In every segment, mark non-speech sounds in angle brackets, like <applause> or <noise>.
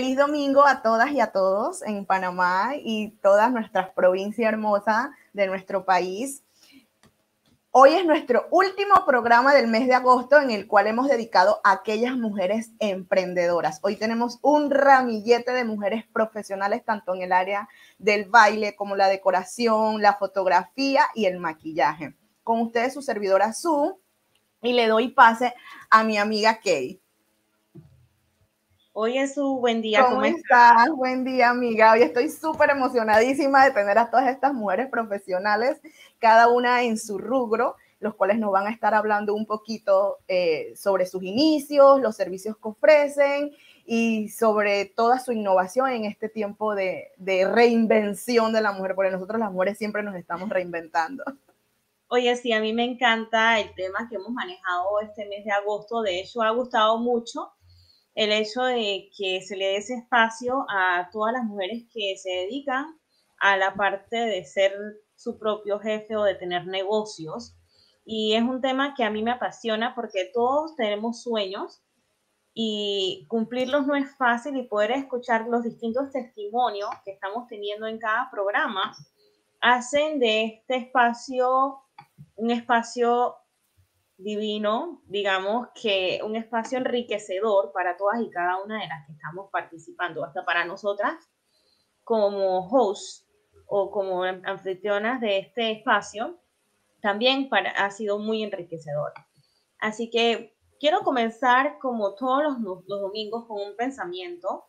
Feliz domingo a todas y a todos en Panamá y todas nuestras provincias hermosas de nuestro país. Hoy es nuestro último programa del mes de agosto en el cual hemos dedicado a aquellas mujeres emprendedoras. Hoy tenemos un ramillete de mujeres profesionales tanto en el área del baile como la decoración, la fotografía y el maquillaje. Con ustedes su servidora Su y le doy pase a mi amiga Kay. Hoy es su buen día. ¿Cómo, estás? Buen día, amiga. Hoy estoy súper emocionadísima de tener a todas estas mujeres profesionales, cada una en su rubro, los cuales nos van a estar hablando un poquito eh, sobre sus inicios, los servicios que ofrecen y sobre toda su innovación en este tiempo de, de reinvención de la mujer, porque nosotros las mujeres siempre nos estamos reinventando. Oye, sí, a mí me encanta el tema que hemos manejado este mes de agosto. De hecho, ha gustado mucho el hecho de que se le dé ese espacio a todas las mujeres que se dedican a la parte de ser su propio jefe o de tener negocios. Y es un tema que a mí me apasiona porque todos tenemos sueños y cumplirlos no es fácil y poder escuchar los distintos testimonios que estamos teniendo en cada programa hacen de este espacio un espacio divino, digamos que un espacio enriquecedor para todas y cada una de las que estamos participando, hasta para nosotras como host o como anfitrionas de este espacio, también ha sido muy enriquecedor. Así que quiero comenzar como todos los, domingos con un pensamiento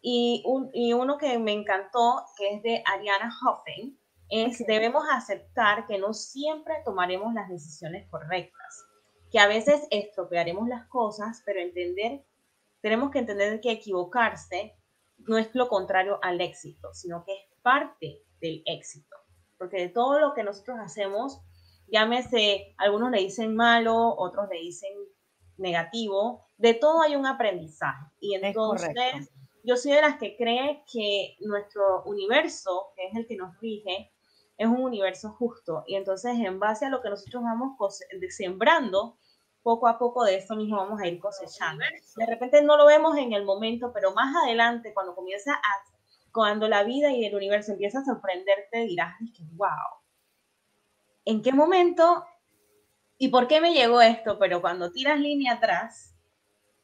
y, un, y uno que me encantó, que es de Ariana Hoffen, es debemos aceptar que no siempre tomaremos las decisiones correctas, que a veces estropearemos las cosas, pero entender, tenemos que entender que equivocarse no es lo contrario al éxito, sino que es parte del éxito, porque de todo lo que nosotros hacemos, llámese, algunos le dicen malo, otros le dicen negativo, de todo hay un aprendizaje. Y entonces, yo soy de las que cree que nuestro universo, que es el que nos rige, es un universo justo. Y entonces, en base a lo que nosotros vamos sembrando, poco a poco de eso mismo vamos a ir cosechando. De repente no lo vemos en el momento, pero más adelante, cuando comienza a, cuando la vida y el universo empieza a sorprenderte, dirás, wow, ¿en qué momento y por qué me llegó esto? Pero cuando tiras línea atrás,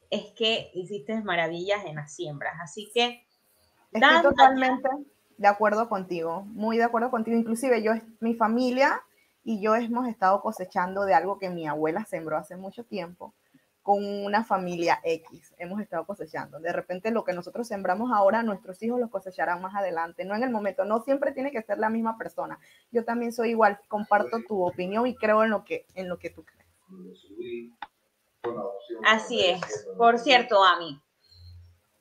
es que hiciste maravillas en las siembras. Así que, totalmente de acuerdo contigo, muy de acuerdo contigo. Inclusive yo, mi familia y yo hemos estado cosechando de algo que mi abuela sembró hace mucho tiempo con una familia X. Hemos estado cosechando. De repente lo que nosotros sembramos ahora, nuestros hijos lo cosecharán más adelante, no en el momento. No siempre tiene que ser la misma persona. Yo también soy igual, comparto tu opinión y creo en lo que, en lo que tú crees. Así es. Por cierto, Ami,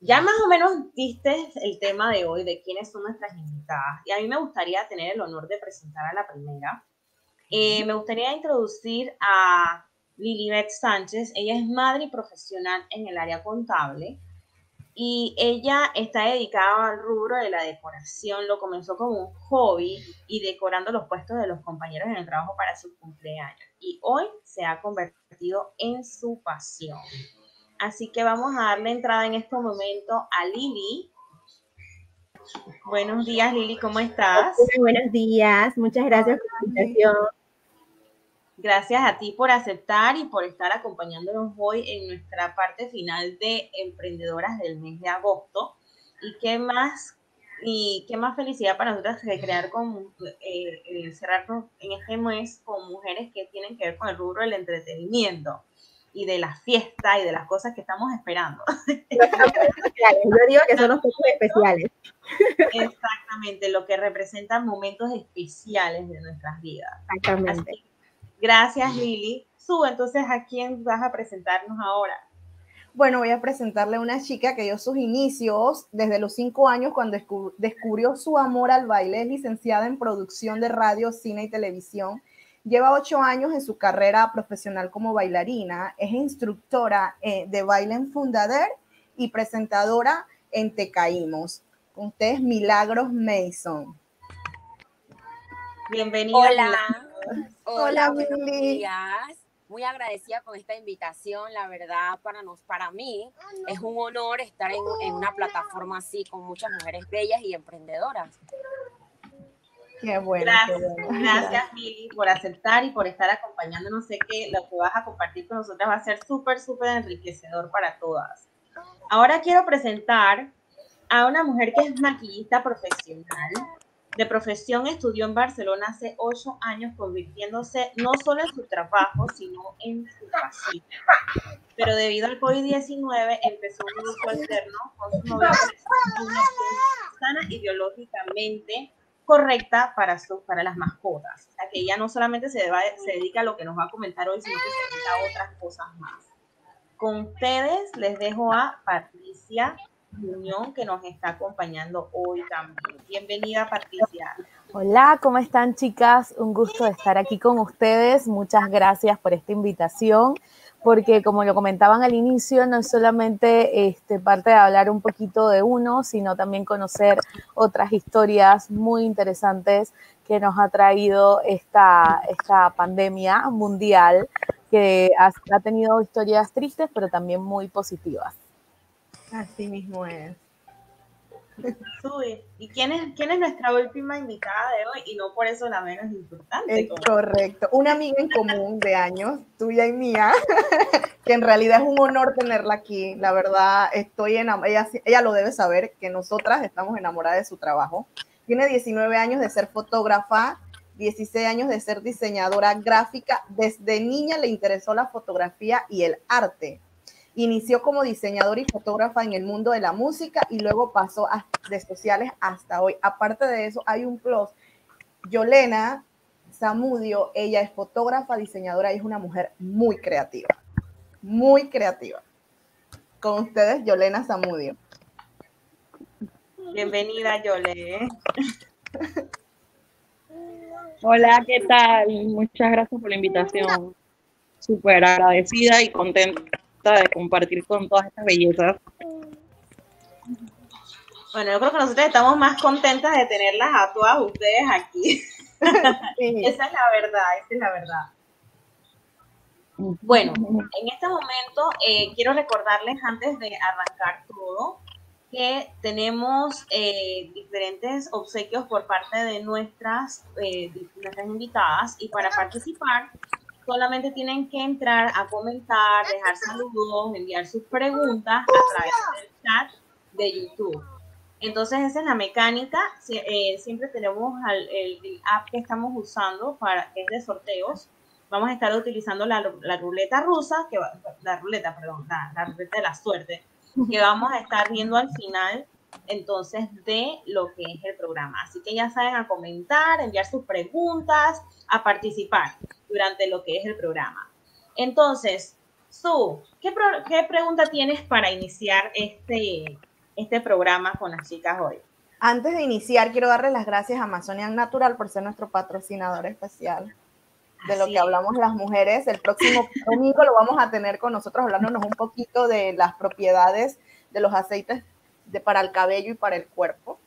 ya más o menos viste el tema de hoy, de quiénes son nuestras invitadas. Y a mí me gustaría tener el honor de presentar a la primera. Eh, me gustaría introducir a Lilibet Sánchez. Ella es madre y profesional en el área contable. Y ella está dedicada al rubro de la decoración. Lo comenzó como un hobby y decorando los puestos de los compañeros en el trabajo para su cumpleaños. Y hoy se ha convertido en su pasión. Así que vamos a darle entrada en este momento a Lili. Buenos días, Lili, ¿cómo estás? buenos días, muchas gracias por la invitación. Gracias a ti por aceptar y por estar acompañándonos hoy en nuestra parte final de Emprendedoras del mes de agosto. Y qué más, y qué más felicidad para nosotras de crear con, eh, eh, cerrarnos en este mes con mujeres que tienen que ver con el rubro del entretenimiento y de la fiesta y de las cosas que estamos esperando. <laughs> Yo digo que son los momentos especiales. Exactamente, lo que representan momentos especiales de nuestras vidas. Exactamente. gracias, Lili. Sube, entonces, ¿a quién vas a presentarnos ahora? Bueno, voy a presentarle a una chica que dio sus inicios desde los cinco años cuando descubrió su amor al baile. Es licenciada en producción de radio, cine y televisión Lleva ocho años en su carrera profesional como bailarina, es instructora eh, de baile en Fundader y presentadora en Te Caímos. Con ustedes, Milagros Mason. Bienvenida. Hola. Hola, buenos días. muy agradecida con esta invitación. La verdad, para, nos, para mí es un honor estar en, en una plataforma así con muchas mujeres bellas y emprendedoras. Qué bueno. Gracias, qué bueno. <laughs> gracias Mili por aceptar y por estar acompañándonos. Sé que lo que vas a compartir con nosotras va a ser súper, súper enriquecedor para todas. Ahora quiero presentar a una mujer que es maquillista profesional. De profesión estudió en Barcelona hace ocho años, convirtiéndose no solo en su trabajo, sino en su pasión. Pero debido al COVID-19 empezó un grupo alterno con su novio sana y biológicamente correcta para, su, para las mascotas. O sea, que ella no solamente se, dedica a lo que nos va a comentar hoy, sino que se dedica a otras cosas más. Con ustedes les dejo a Patricia Muñón, que nos está acompañando hoy también. Bienvenida, Patricia. Hola, ¿cómo están chicas? Un gusto estar aquí con ustedes. Muchas gracias por esta invitación, porque como lo comentaban al inicio, no es solamente este, parte de hablar un poquito de uno, sino también conocer otras historias muy interesantes que nos ha traído esta, esta pandemia mundial, que ha, ha tenido historias tristes, pero también muy positivas. Así mismo es. Sube. ¿Y quién es, quién es nuestra última invitada de hoy? Y no por eso la menos importante. Es correcto. Una amiga en común de años, tuya y mía, <laughs> que en realidad es un honor tenerla aquí. La verdad, estoy en ella, ella lo debe saber, que nosotras estamos enamoradas de su trabajo. Tiene 19 años de ser fotógrafa, 16 años de ser diseñadora gráfica. Desde niña le interesó la fotografía y el arte. Inició como diseñadora y fotógrafa en el mundo de la música y luego pasó a de sociales hasta hoy. Aparte de eso, hay un plus. Yolena Zamudio, ella es fotógrafa, diseñadora y es una mujer muy creativa. Muy creativa. Con ustedes, Yolena Zamudio. Bienvenida, Yole. Hola, ¿qué tal? Muchas gracias por la invitación. Súper agradecida y contenta de compartir con todas estas bellezas. Bueno, yo creo que nosotros estamos más contentas de tenerlas a todas ustedes aquí. <laughs> Sí. esa es la verdad, esa es la verdad. Bueno, en este momento eh, quiero recordarles antes de arrancar todo que tenemos eh, diferentes obsequios por parte de nuestras, eh, nuestras invitadas y para participar solamente tienen que entrar a comentar, dejar saludos, enviar sus preguntas a través del chat de YouTube. Entonces esa es la mecánica. Eh, siempre tenemos el, el, app que estamos usando para que es de sorteos. Vamos a estar utilizando la, la ruleta rusa, que va, la ruleta, perdón, la, la ruleta de la suerte, que vamos a estar viendo al final entonces de lo que es el programa. Así que ya saben a comentar, enviar sus preguntas, a participar durante lo que es el programa. Entonces, Su, ¿qué, pro qué pregunta tienes para iniciar este, este programa con las chicas hoy? Antes de iniciar, quiero darle las gracias a Amazonian Natural por ser nuestro patrocinador especial de Así lo que hablamos las mujeres. El próximo <laughs> domingo lo vamos a tener con nosotros hablándonos un poquito de las propiedades de los aceites de, para el cabello y para el cuerpo.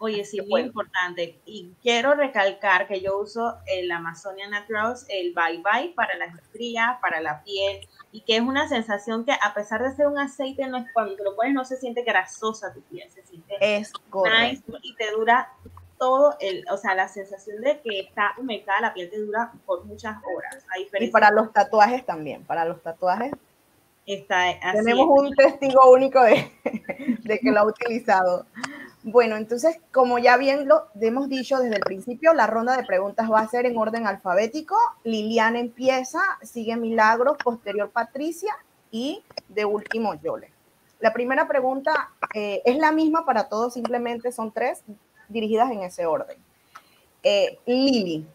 Oye, sí, muy importante. Y quiero recalcar que yo uso el Amazonia Naturals, el Bye Bye para las estrías, para la piel, y que es una sensación que a pesar de ser un aceite, no es, cuando te lo pones no se siente grasosa tu piel, se siente es nice y te dura todo el, o sea, la sensación de que está humectada la piel te dura por muchas horas. y para los tatuajes también, para los tatuajes Está, así Tenemos un testigo único de, de, que lo ha utilizado. Bueno, entonces, como ya bien lo hemos dicho desde el principio, la ronda de preguntas va a ser en orden alfabético. Liliana empieza, sigue Milagros, posterior Patricia y de último Yole. La primera pregunta eh, es la misma para todos, simplemente son tres dirigidas en ese orden. Eh, Lili,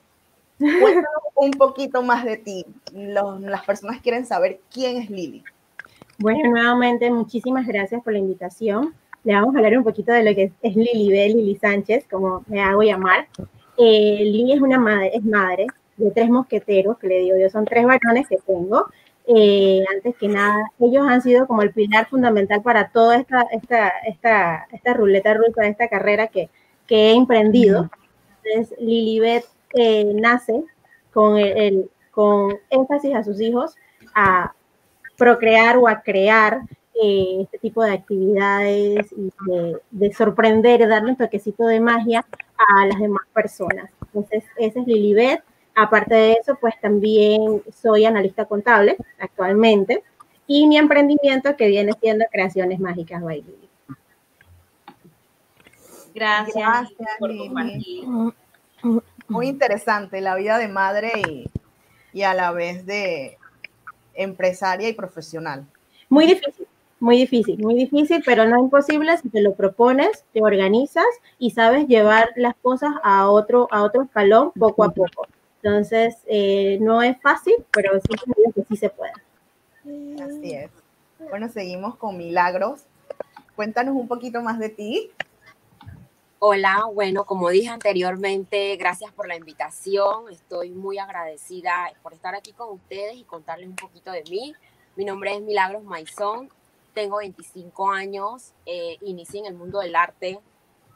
cuéntanos un poquito más de ti. Los, las personas quieren saber quién es Lili. Bueno, nuevamente, muchísimas gracias por la invitación. Le vamos a hablar un poquito de lo que es, es Lili Lili Sánchez, como me hago llamar. Eh, Lili es una madre, es madre de tres mosqueteros, que le digo yo, son tres varones que tengo. Eh, antes que nada, ellos han sido como el pilar fundamental para toda esta, esta, esta, esta ruleta rusa, esta carrera que, que he emprendido. Entonces, Lilibet eh, nace con el, el, con énfasis a sus hijos a procrear o a crear eh, este tipo de actividades y de, de, sorprender, darle un toquecito de magia a las demás personas. Entonces, esa es Lilibet. Aparte de eso, pues también soy analista contable actualmente y mi emprendimiento que viene siendo Creaciones Mágicas by Lili. Gracias, Gracias por compartir. Muy interesante la vida de madre y, y a la vez de empresaria y profesional. Muy difícil, muy difícil, muy difícil, pero no imposible si te lo propones, te organizas y sabes llevar las cosas a otro, a otro escalón poco a poco. Entonces, eh, no es fácil, pero sí que sí se puede. Así es. Bueno, seguimos con Milagros. Cuéntanos un poquito más de ti. Hola, bueno, como dije anteriormente, gracias por la invitación. Estoy muy agradecida por estar aquí con ustedes y contarles un poquito de mí. Mi nombre es Milagros Maizón, tengo 25 años, eh, inicié en el mundo del arte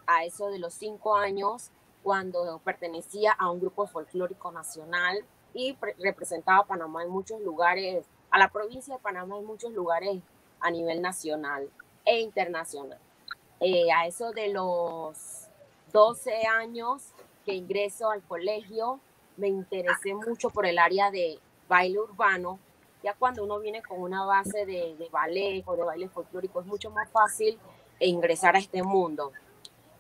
a eso de los 5 años cuando pertenecía a un grupo folclórico nacional y representaba a Panamá en muchos lugares, a la provincia de Panamá en muchos lugares a nivel nacional e internacional. Eh, a eso de los 12 años que ingreso al colegio, me interesé mucho por el área de baile urbano. Ya cuando uno viene con una base de, de ballet o de baile folclórico, es mucho más fácil ingresar a este mundo.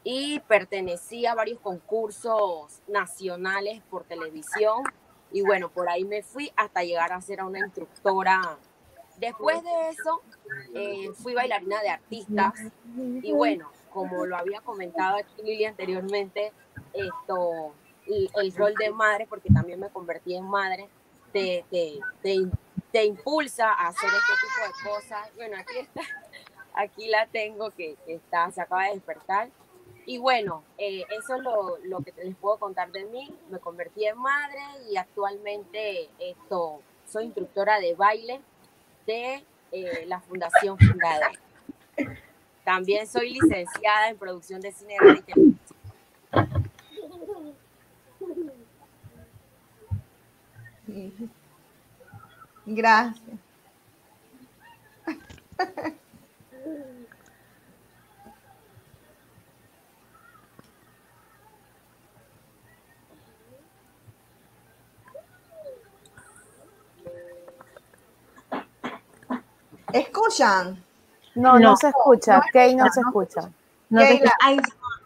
Y pertenecí a varios concursos nacionales por televisión. Y bueno, por ahí me fui hasta llegar a ser una instructora Después de eso, eh, fui bailarina de artistas y bueno, como lo había comentado aquí Lili anteriormente, esto, el, rol de madre, porque también me convertí en madre, te, te, te, impulsa a hacer este tipo de cosas. Bueno, aquí está, aquí la tengo que, está, se acaba de despertar. Y bueno, eh, eso es lo, lo, que les puedo contar de mí. Me convertí en madre y actualmente esto, soy instructora de baile de eh, la Fundación Fundada. También soy licenciada en producción de cine, televisión. Gracias. ¿Escuchan? No, no, se escucha. Kay no, se escucha. No te,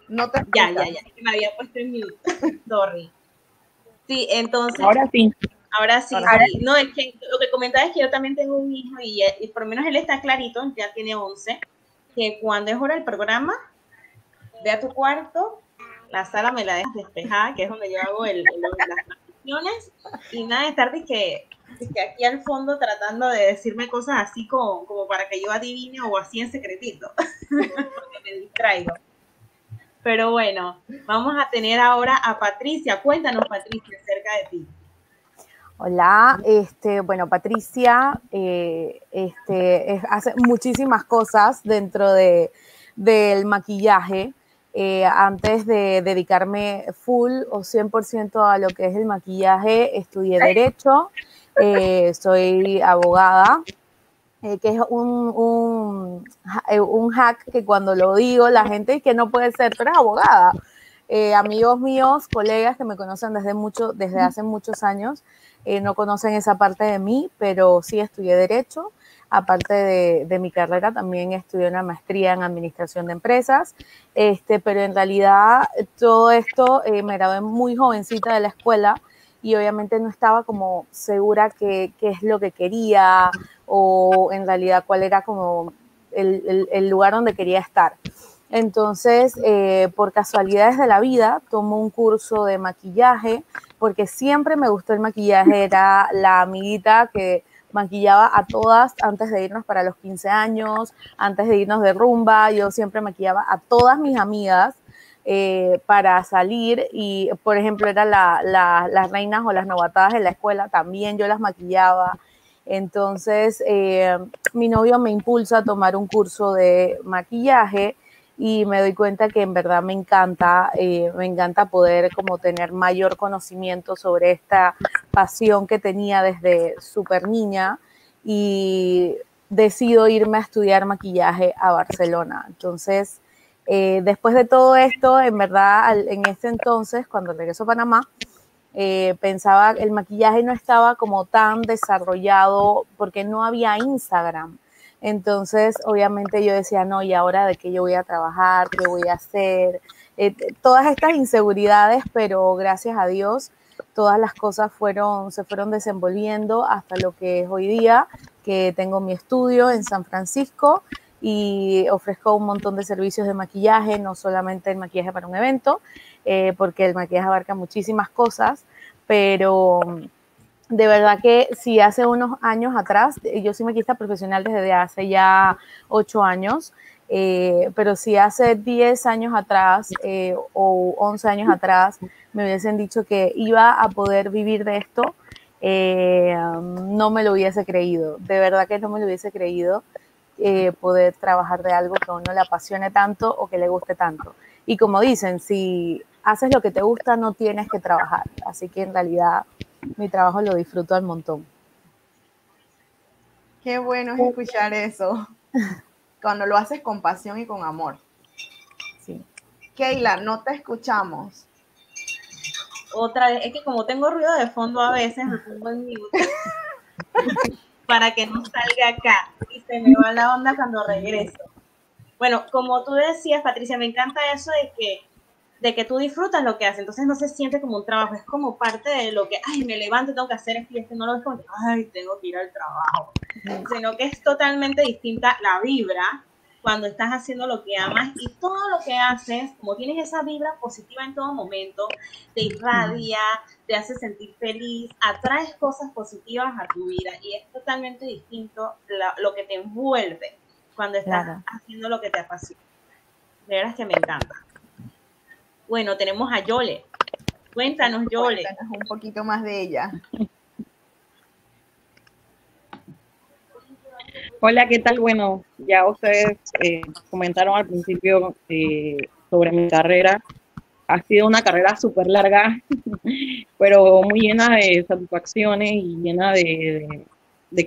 no te Ya, ya, ya. Me había puesto en mute. <laughs> Sorry. Sí, entonces. Ahora sí. Ahora sí, No, es que lo que comentaba es que yo también tengo un hijo y, y, por lo menos él está clarito, ya tiene 11, que cuando es hora del programa, ve a tu cuarto, la sala me la dejas despejada, que es donde yo hago el, el, las transmisiones, y nada de estar de que que aquí al fondo tratando de decirme cosas así como, como para que yo adivine o así en secretito, <laughs> porque me distraigo. Pero bueno, vamos a tener ahora a Patricia. Cuéntanos, Patricia, acerca de ti. Hola, este, bueno, Patricia eh, este, hace muchísimas cosas dentro de, del maquillaje. Eh, antes de dedicarme full o 100% a lo que es el maquillaje, estudié Derecho eh, soy abogada, eh, que es un, eh, un, hack que cuando lo digo la gente dice que no puede ser, pero es abogada. amigos míos, colegas que me conocen desde, mucho, desde hace muchos años, no conocen esa parte de mí, pero sí estudié Derecho. Aparte de, de, mi carrera, también estudié una maestría en Administración de Empresas, este, pero en realidad todo esto me gradué muy jovencita de la escuela, y obviamente no estaba como segura qué, es lo que quería o en realidad cuál era como el, lugar donde quería estar. Entonces, eh, por casualidades de la vida, tomo un curso de maquillaje porque siempre me gustó el maquillaje, era la amiguita que maquillaba a todas antes de irnos para los 15 años, antes de irnos de rumba, yo siempre maquillaba a todas mis amigas eh, para salir y, por ejemplo, eran las reinas o las novatadas de la escuela, también yo las maquillaba. Entonces, eh, mi novio me impulsa a tomar un curso de maquillaje y me doy cuenta que en verdad me encanta, eh, me encanta poder como tener mayor conocimiento sobre esta pasión que tenía desde súper niña y decido irme a estudiar maquillaje a Barcelona. Entonces, eh, después de todo esto, en verdad, en ese entonces, cuando regreso a Panamá, eh, pensaba el maquillaje no estaba como tan desarrollado porque no había Instagram. Entonces, obviamente yo decía, no, ¿y ahora de qué yo voy a trabajar? ¿Qué voy a hacer? Eh, todas estas inseguridades, pero gracias a Dios, todas las cosas fueron, se fueron desenvolviendo hasta lo que es hoy día, que tengo mi estudio en San Francisco y ofrezco un montón de servicios de maquillaje, no solamente el maquillaje para un evento, eh, porque el maquillaje abarca muchísimas cosas, pero de verdad que si hace unos años atrás, yo soy maquillista profesional desde hace ya ocho años, eh, pero si hace 10 años atrás eh, o 11 años atrás me hubiesen dicho que iba a poder vivir de esto, eh, no me lo hubiese creído. De verdad que no me lo hubiese creído poder trabajar de algo que a uno le apasione tanto o que le guste tanto. Y como dicen, si haces lo que te gusta, no tienes que trabajar. Así que en realidad mi trabajo lo disfruto al montón. Qué bueno es escuchar eso. Cuando lo haces con pasión y con amor. Sí. Keila, no te escuchamos. Otra vez, es que como tengo ruido de fondo a veces me pongo en mute <laughs> para que no salga acá y se me va la onda cuando regreso. Bueno, como tú decías, Patricia, me encanta eso de que de que tú disfrutas lo que haces, entonces no se siente como un trabajo, es como parte de lo que, ay, me levanto, tengo que hacer esto y esto, no lo ves como, ay, tengo que ir al trabajo, sino que es totalmente distinta la vibra cuando estás haciendo lo que amas y todo lo que haces, como tienes esa vibra positiva en todo momento, te irradia, te hace sentir feliz, atraes cosas positivas a tu vida y es totalmente distinto lo que te envuelve cuando estás haciendo lo que te apasiona. De veras que me encanta. Bueno, tenemos a Yole. Cuéntanos, Yole. Cuéntanos un poquito más de ella. Hola, ¿qué tal? Bueno, ya ustedes eh, comentaron al principio eh, sobre mi carrera. Ha sido una carrera súper larga, <laughs> pero muy llena de satisfacciones y llena de,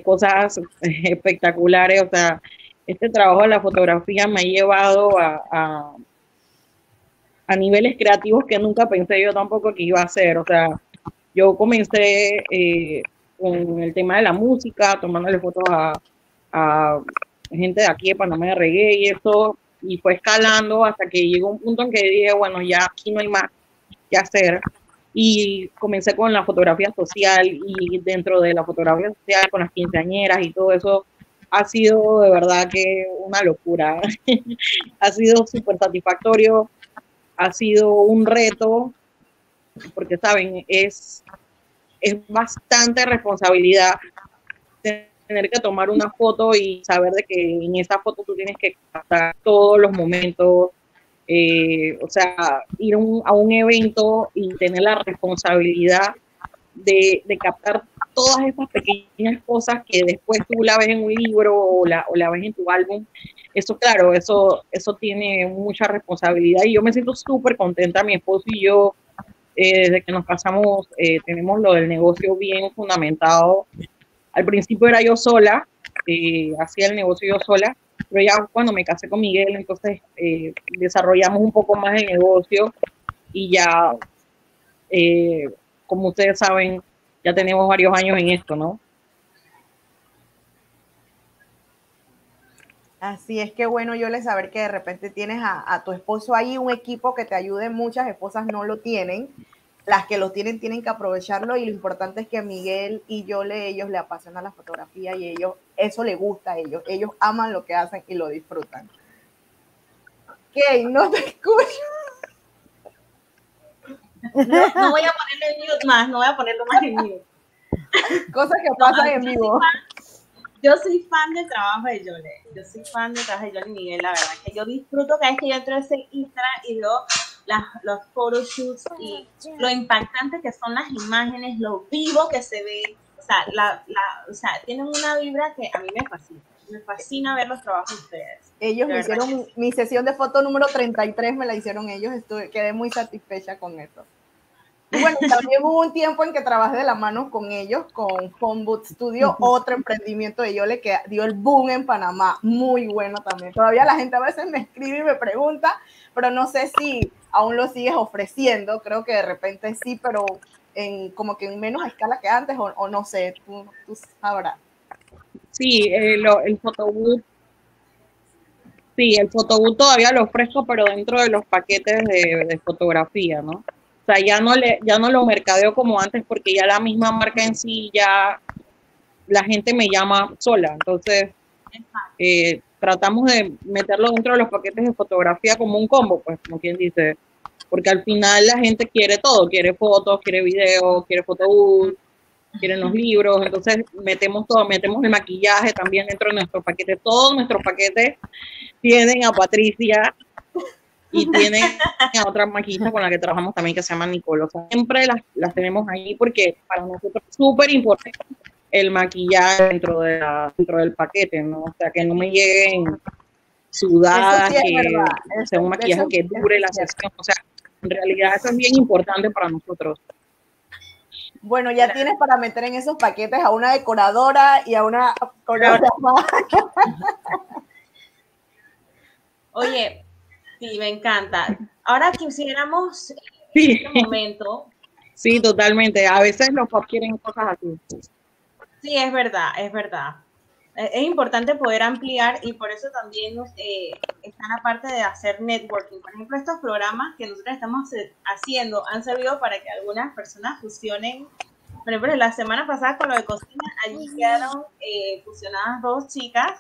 cosas <laughs> espectaculares. O sea, este trabajo de la fotografía me ha llevado a a niveles creativos que nunca pensé yo tampoco que iba a hacer. O sea, yo comencé eh, con el tema de la música, tomándole fotos a, gente de aquí de Panamá de reggae y eso, y fue escalando hasta que llegó un punto en que dije, bueno, ya aquí no hay más que hacer. Y comencé con la fotografía social y dentro de la fotografía social con las quinceañeras y todo eso ha sido de verdad que una locura. <laughs> ha sido súper satisfactorio ha sido un reto, porque saben, es, es bastante responsabilidad tener que tomar una foto y saber de que en esa foto tú tienes que captar todos los momentos, eh, o sea, ir a un evento y tener la responsabilidad de, captar todas esas pequeñas cosas que después tú la ves en un libro o la, o la ves en tu álbum eso claro, eso, eso tiene mucha responsabilidad y yo me siento súper contenta, mi esposo y yo, eh, desde que nos casamos, eh, tenemos lo del negocio bien fundamentado. Al principio era yo sola, eh, hacía el negocio yo sola, pero ya cuando me casé con Miguel, entonces desarrollamos un poco más el negocio y ya, como ustedes saben, ya tenemos varios años en esto, ¿no? Así es que bueno, yo le saber que de repente tienes a, tu esposo ahí, un equipo que te ayude, muchas esposas no lo tienen, las que lo tienen tienen que aprovecharlo y lo importante es que Miguel y yo le, ellos le apasiona la fotografía y ellos, eso le gusta a ellos, ellos aman lo que hacen y lo disfrutan. ¿Qué? No te escucho. No, voy a ponerle mute más, no voy a ponerlo más en mute. Cosas que pasan en vivo yo soy fan del trabajo de Yole. Yo soy fan del trabajo de Yole Miguel, la verdad. Que yo disfruto cada vez que yo entro a ese Instagram y veo las, los photoshoots y lo impactante que son las imágenes, lo vivo que se ve. O sea, la, la, o sea, tienen una vibra que a mí me fascina. me fascina ver los trabajos de ustedes. Ellos De me hicieron mi sesión de foto número 33, me la hicieron ellos, estuve, quedé muy satisfecha con eso. Y bueno, <laughs> también hubo un tiempo en que trabajé de la mano con ellos, con Phone Boot Studio, otro emprendimiento de Yole que dio el boom en Panamá, muy bueno también. Todavía la gente a veces me escribe y me pregunta, pero no sé si aún lo sigues ofreciendo, creo que de repente sí, pero en como que en menos escala que antes, o, o no sé, tú, tú sabrás. Sí, eh, lo- el photobooth. Sí, el photobooth todavía lo ofrezco, pero dentro de los paquetes de, de fotografía, ¿no? O sea, ya no le, ya no lo mercadeo como antes porque ya la misma marca en sí ya la gente me llama sola. Entonces, eh, tratamos de meterlo dentro de los paquetes de fotografía como un combo, pues, como quien dice, porque al final la gente quiere todo, quiere fotos, quiere videos, quiere photobooth, quieren los libros, entonces metemos todo, metemos el maquillaje también dentro de nuestro paquete. Todos nuestros paquetes tienen a Patricia y tienen a otra maquillista con la que trabajamos también que se llama Nicole. O sea, siempre las, las tenemos ahí porque para nosotros es súper importante el maquillaje dentro, de la- dentro del paquete, ¿no? O sea, que no me lleguen sudadas, sí que sea un maquillaje eso que dure la sesión. O sea, en realidad eso es bien importante para nosotros. Bueno, ya tienes para meter en esos paquetes a una decoradora y a una coreógrafa. <laughs> Oye, sí, me encanta. Ahora quisiéramos en Sí, este momento, sí, totalmente. A veces los pop quieren cosas así. Sí, es verdad, es verdad. Eh, Es importante poder ampliar y por eso también eh, están aparte de hacer networking. Por ejemplo, estos programas que nosotros estamos haciendo han servido para que algunas personas fusionen. Por ejemplo, la semana pasada con lo de cocina, allí quedaron eh, fusionadas dos chicas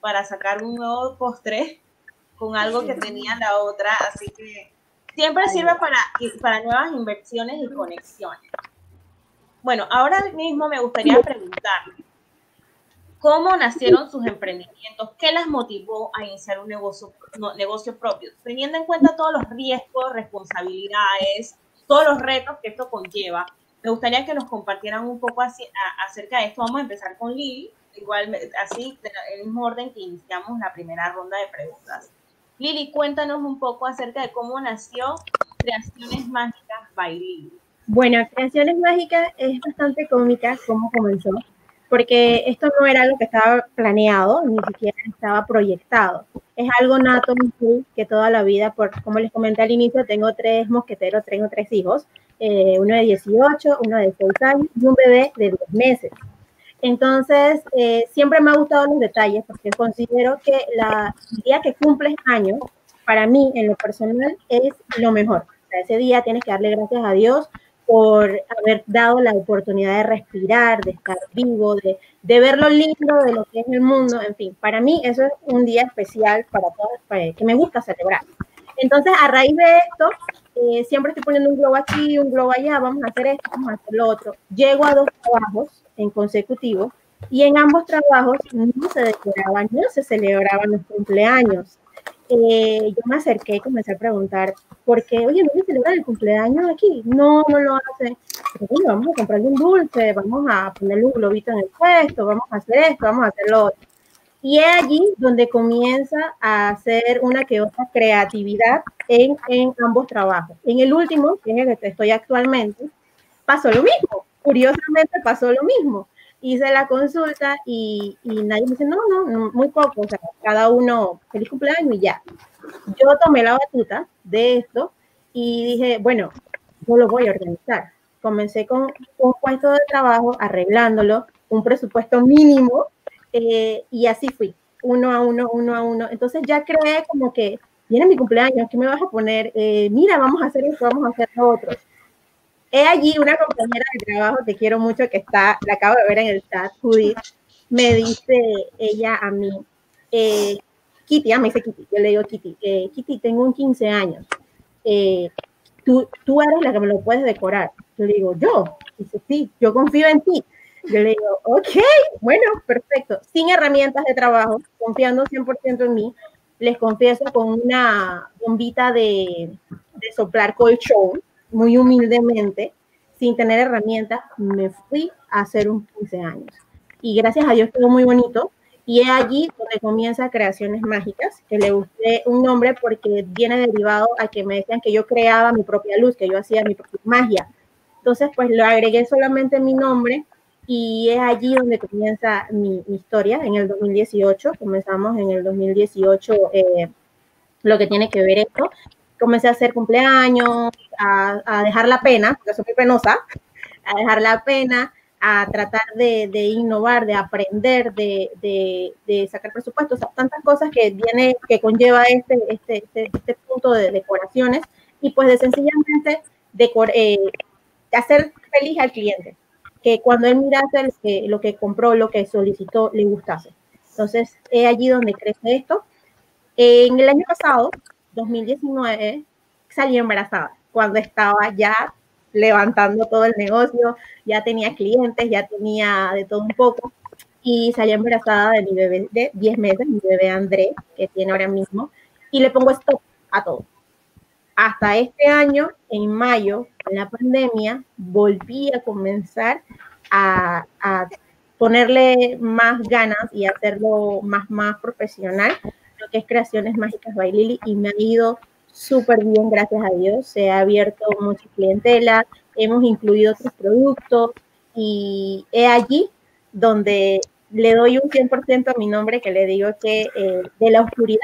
para sacar un nuevo postre con algo que tenía la otra. Así que siempre sirve para, para nuevas inversiones y conexiones. Bueno, ahora mismo me gustaría preguntarle, ¿cómo nacieron sus emprendimientos? ¿Qué las motivó a iniciar un negocio, no- negocio propio? Teniendo en cuenta todos los riesgos, responsabilidades, todos los retos que esto conlleva, me gustaría que nos compartieran un poco así- a- acerca de esto. Vamos a empezar con Lili, igual así, en el mismo orden que iniciamos la primera ronda de preguntas. Lili, cuéntanos un poco acerca de cómo nació Creaciones Mágicas by Lili. Bueno, Creaciones Mágicas es bastante cómica cómo comenzó, porque esto no era algo que estaba planeado, ni siquiera estaba proyectado. Es algo nato que toda la vida, por, como les comenté al inicio, tengo tres mosqueteros, tengo tres hijos, eh, uno de 18, uno de 6 años y un bebé de 10 meses. Entonces, eh, siempre me ha gustado los detalles porque considero que la, el día que cumples años, para mí, en lo personal, es lo mejor. Ese día tienes que darle gracias a Dios por haber dado la oportunidad de respirar, de estar vivo, de, de ver lo lindo de lo que es el mundo. En fin, para mí eso es un día especial para todos, para- que me gusta celebrar. Entonces, a raíz de esto, eh, siempre estoy poniendo un globo aquí, un globo allá, vamos a hacer esto, vamos a hacer lo otro. Llego a dos trabajos en consecutivo y en ambos trabajos no se decoraban, no se celebraban los cumpleaños. Eh, yo me acerqué y comencé a preguntar, ¿por qué? Oye, ¿no se celebra el cumpleaños aquí? No, no lo. Pero bueno, vamos a comprarle un dulce, vamos a ponerle un globito en el puesto, vamos a hacer esto, vamos a hacer lo otro. Y es allí donde comienza a hacer una que otra creatividad en, en ambos trabajos. En el último, que es el que estoy actualmente, pasó lo mismo. Curiosamente pasó lo mismo. Hice la consulta y, y nadie me dice, no, no, no, muy poco, o sea, cada uno, feliz cumpleaños y ya. Yo tomé la batuta de esto y dije, bueno, yo lo voy a organizar. Comencé con un puesto de trabajo, arreglándolo, un presupuesto mínimo, eh, y así fui, uno a uno, uno a uno. Entonces ya creé como que, viene mi cumpleaños, ¿qué me vas a poner? Eh, mira, vamos a hacer esto, vamos a hacer lo otro. He allí una compañera de trabajo, te quiero mucho, que está, la acabo de ver en el chat, Judith, me dice ella a mí, eh, Kitty, ah, me dice Kitty, yo le digo Kitty, eh, Kitty, tengo un 15 años, eh, tú, tú eres la que me lo puedes decorar. Yo le digo, yo, dice, sí, yo confío en ti. Yo le digo, ok, bueno, perfecto. Sin herramientas de trabajo, confiando 100% en mí, les confieso con una bombita de, de soplar colchón, muy humildemente, sin tener herramientas, me fui a hacer un 15 años. Y gracias a Dios quedó muy bonito. Y es allí donde comienza Creaciones Mágicas, que le gusté un nombre porque viene derivado a que me decían que yo creaba mi propia luz, que yo hacía mi propia magia. Entonces, pues lo agregué solamente mi nombre y es allí donde comienza mi, historia, en el 2018. Comenzamos en el 2018 eh, lo que tiene que ver esto. Comencé a hacer cumpleaños, a, a dejar la pena, porque soy muy penosa, a dejar la pena, a tratar de, de innovar, de aprender, de, de, de, sacar presupuestos, o sea, tantas cosas que viene, que conlleva este, este, este, este punto de decoraciones y pues de sencillamente decor, eh, hacer feliz al cliente, que cuando él mirase que, lo que compró, lo que solicitó, le gustase. Entonces, es allí donde crece esto. En el año pasado, 2019, salí embarazada, cuando estaba ya levantando todo el negocio, ya tenía clientes, ya tenía de todo un poco y salí embarazada de mi bebé de 10 meses, mi bebé André, que tiene ahora mismo, y le pongo stop a todo. Hasta este año, en mayo, en la pandemia, volví a comenzar a, a ponerle más ganas y hacerlo más, más profesional, lo que es Creaciones Mágicas by Lily, y me ha ido súper bien, gracias a Dios. Se ha abierto mucha clientela, hemos incluido otros productos y es allí donde le doy un 100% a mi nombre que le digo que eh, de la oscuridad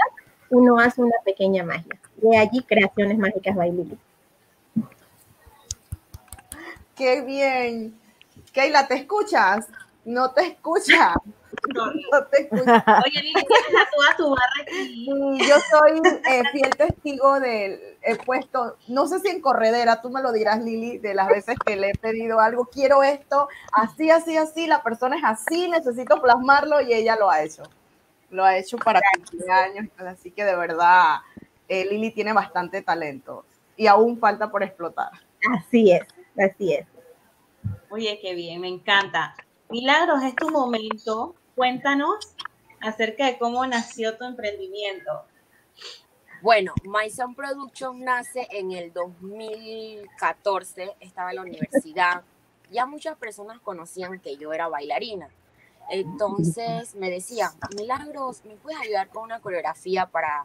uno hace una pequeña magia. De allí Creaciones Mágicas Bailili. ¡Qué bien! Keila, ¿te escuchas? No te escucha. <laughs> No, te escucha. Oye, Lili, tienes toda tu barra aquí. Yo soy eh, fiel testigo del he puesto, no sé si en corredera, tú me lo dirás, Lili, de las veces que le he pedido algo, quiero esto, así, así, así, la persona es así, necesito plasmarlo y ella lo ha hecho. Lo ha hecho para cumpleaños, así que de verdad, eh, Lili tiene bastante talento y aún falta por explotar. Así es, así es. Oye, qué bien, me encanta. Milagros, es tu momento. Cuéntanos acerca de cómo nació tu emprendimiento. Bueno, Maison Production nace en el 2014, estaba en la universidad. Ya muchas personas conocían que yo era bailarina. Entonces me decían, Milagros, ¿me puedes ayudar con una coreografía para,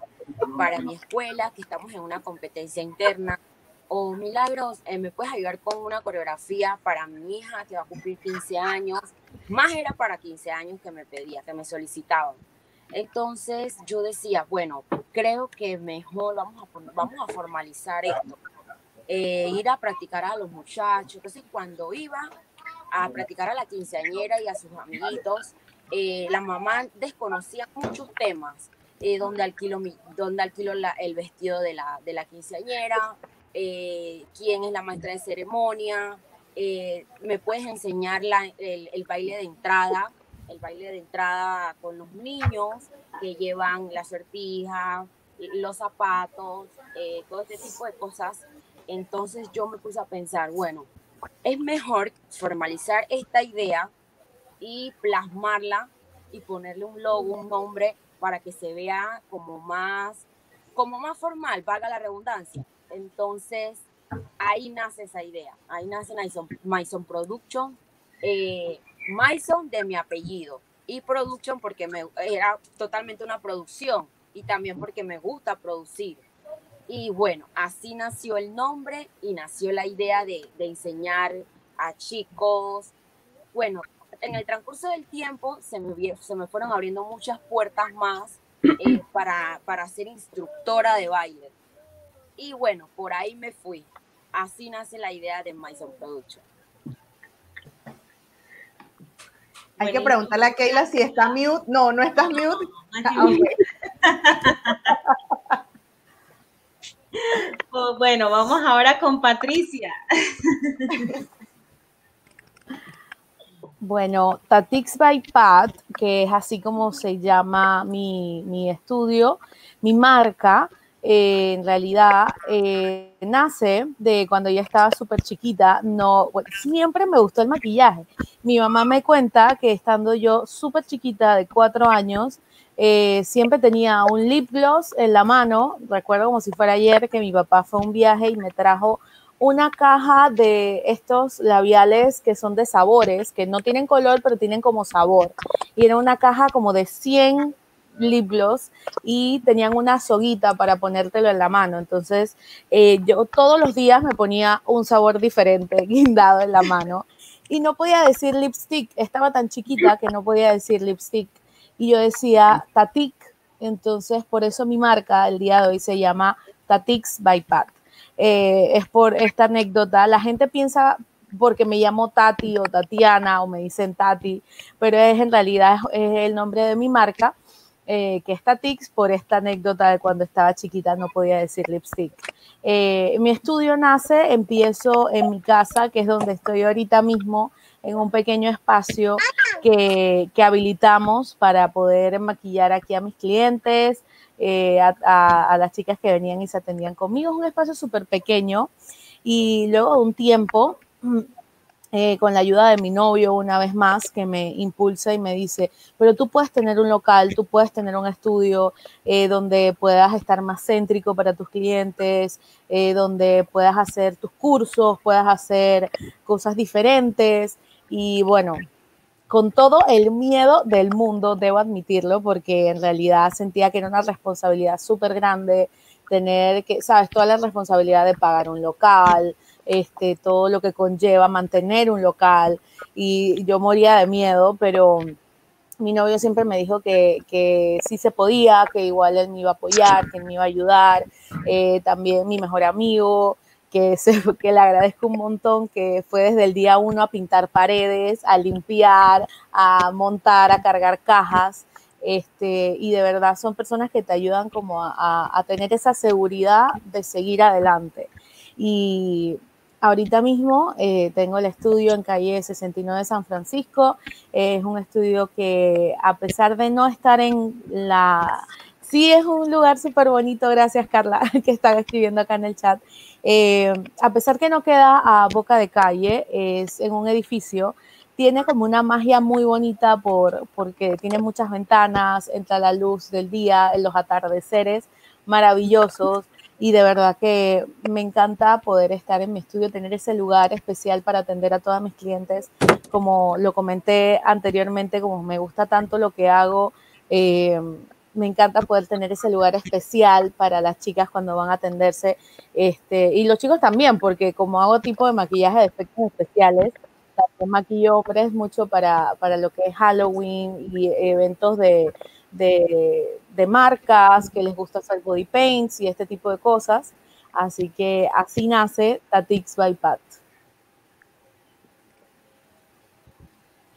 para mi escuela? Que estamos en una competencia interna o Milagros, eh, ¿me puedes ayudar con una coreografía para mi hija que va a cumplir 15 años? Más era para 15 años que me pedía, que me solicitaban. Entonces yo decía, bueno, creo que mejor vamos a, vamos a formalizar esto. Eh, ir a practicar a los muchachos. Entonces cuando iba a practicar a la quinceañera y a sus amiguitos, eh, la mamá desconocía muchos temas. donde alquilo, donde alquilo el vestido de la, de la quinceañera, eh, quién es la maestra de ceremonia, eh, me puedes enseñar el, baile de entrada, el baile de entrada con los niños que llevan la sortija, los zapatos, eh, todo este tipo de cosas. Entonces yo me puse a pensar, bueno, es mejor formalizar esta idea y plasmarla y ponerle un logo, un nombre para que se vea como más, como más formal, valga la redundancia. Entonces, ahí nace esa idea, ahí nace Maison, Production, eh, Maison de mi apellido y Production porque me, era totalmente una producción y también porque me gusta producir. Y bueno, así nació el nombre y nació la idea de, enseñar a chicos. Bueno, en el transcurso del tiempo se me, se me fueron abriendo muchas puertas más eh, para, para ser instructora de baile. Y bueno, por ahí me fui. Así nace la idea de Maison Production. Hay que preguntarle a Keila si está mute. No, no estás mute. <laughs> Oh, bueno, vamos ahora con Patricia. Bueno, Tatix by Pat, que es así como se llama mi, mi estudio, mi marca, eh, en realidad eh, nace de cuando yo estaba súper chiquita. No, siempre me gustó el maquillaje. Mi mamá me cuenta que estando yo súper chiquita, de cuatro años, eh, siempre tenía un lip gloss en la mano. Recuerdo como si fuera ayer que mi papá fue a un viaje y me trajo una caja de estos labiales que son de sabores, que no tienen color, pero tienen como sabor. Y era una caja como de 100 lip y tenían una soguita para ponértelo en la mano. Entonces, eh, yo todos los días me ponía un sabor diferente <laughs> guindado en la mano y no podía decir lipstick. Estaba tan chiquita que no podía decir lipstick. Y yo decía Tatik. Entonces, por eso mi marca el día de hoy se llama Tatix by Pat. Eh, es por esta anécdota. La gente piensa porque me llamo Tati o Tatiana o me dicen Tati, pero es en realidad es el nombre de mi marca eh, que está Tix por esta anécdota de cuando estaba chiquita no podía decir lipstick. Eh, mi estudio nace, empiezo en mi casa, que es donde estoy ahorita mismo, en un pequeño espacio que, que habilitamos para poder maquillar aquí a mis clientes, eh, a, a, las chicas que venían y se atendían conmigo. Es un espacio súper pequeño y luego de un tiempo eh, con la ayuda de mi novio una vez más, que me impulsa y me dice, pero tú puedes tener un local, tú puedes tener un estudio eh, donde puedas estar más céntrico para tus clientes, eh, donde puedas hacer tus cursos, puedas hacer cosas diferentes y bueno. Con todo el miedo del mundo, debo admitirlo, porque en realidad sentía que era una responsabilidad súper grande tener que, sabes, toda la responsabilidad de pagar un local, este, todo lo que conlleva mantener un local y yo moría de miedo, pero mi novio siempre me dijo que, que sí se podía, que igual él me iba a apoyar, que me iba a ayudar, eh, también mi mejor amigo, que, se, <laughs> que le agradezco un montón, que fue desde el día uno a pintar paredes, a limpiar, a montar, a cargar cajas. Este, y de verdad son personas que te ayudan como a, a tener esa seguridad de seguir adelante. Y Ahorita mismo eh, tengo el estudio en calle 69 de San Francisco. es un estudio que a pesar de no estar en la... Sí es un lugar súper bonito, gracias Carla, <laughs> que están escribiendo acá en el chat. Eh, a pesar que no queda a boca de calle, es en un edificio, tiene como una magia muy bonita por, porque tiene muchas ventanas, entra la luz del día, los atardeceres maravillosos y de verdad que me encanta poder estar en mi estudio, tener ese lugar especial para atender a todas mis clientes. Como lo comenté anteriormente, como me gusta tanto lo que hago, eh, me encanta poder tener ese lugar especial para las chicas cuando van a atenderse. Este, y los chicos también, porque como hago tipo de maquillaje de efectos especiales, también maquillo hombres mucho para, para lo que es Halloween y eventos de, de, de marcas que les gusta hacer body paints y este tipo de cosas. Así que así nace Tatix by Pat.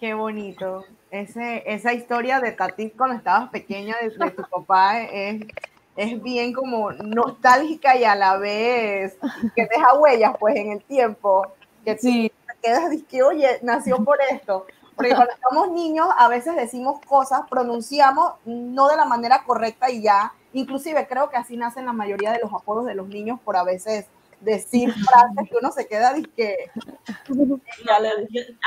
Qué bonito. Ese, esa historia de Tatix cuando estabas pequeña de, de tu papá es, es bien como nostálgica y a la vez que deja huellas pues en el tiempo. Que sí. te quedas que, oye, nació por esto. Porque cuando estamos niños a veces decimos cosas, pronunciamos no de la manera correcta y ya. Inclusive creo que así nacen la mayoría de los apodos de los niños por a veces decir <laughs> frases que uno se queda que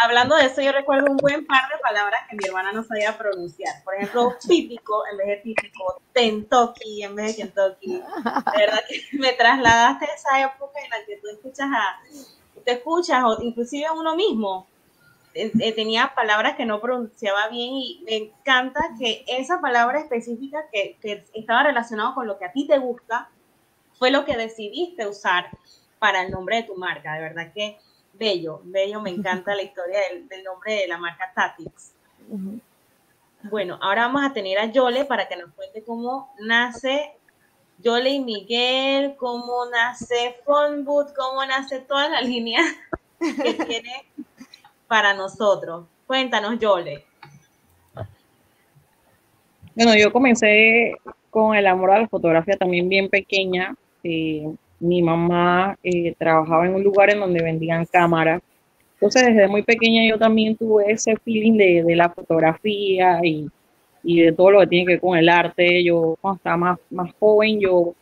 hablando de eso yo recuerdo un buen par de palabras que mi hermana no sabía pronunciar. Por ejemplo típico en vez de típico Kentucky en vez de Kentucky. De verdad que <laughs> me trasladaste a esa época en la que tú escuchas a te escuchas o inclusive a uno mismo eh, eh, tenía palabras que no pronunciaba bien y me encanta que esa palabra específica que, que estaba relacionada con lo que a ti te gusta fue lo que decidiste usar para el nombre de tu marca. De verdad que bello, bello, me encanta la historia del, del nombre de la marca Tatix. Bueno, ahora vamos a tener a Yole para que nos cuente cómo nace Yole y Miguel, cómo nace Fonboot, cómo nace toda la línea que <laughs> tiene para nosotros? Cuéntanos, Yole. Bueno, yo comencé con el amor a la fotografía también bien pequeña. Eh, mi mamá eh, trabajaba en un lugar en donde vendían cámaras. Entonces, desde muy pequeña yo también tuve ese feeling de, la fotografía y, de todo lo que tiene que ver con el arte. Yo cuando estaba más, más joven, yo,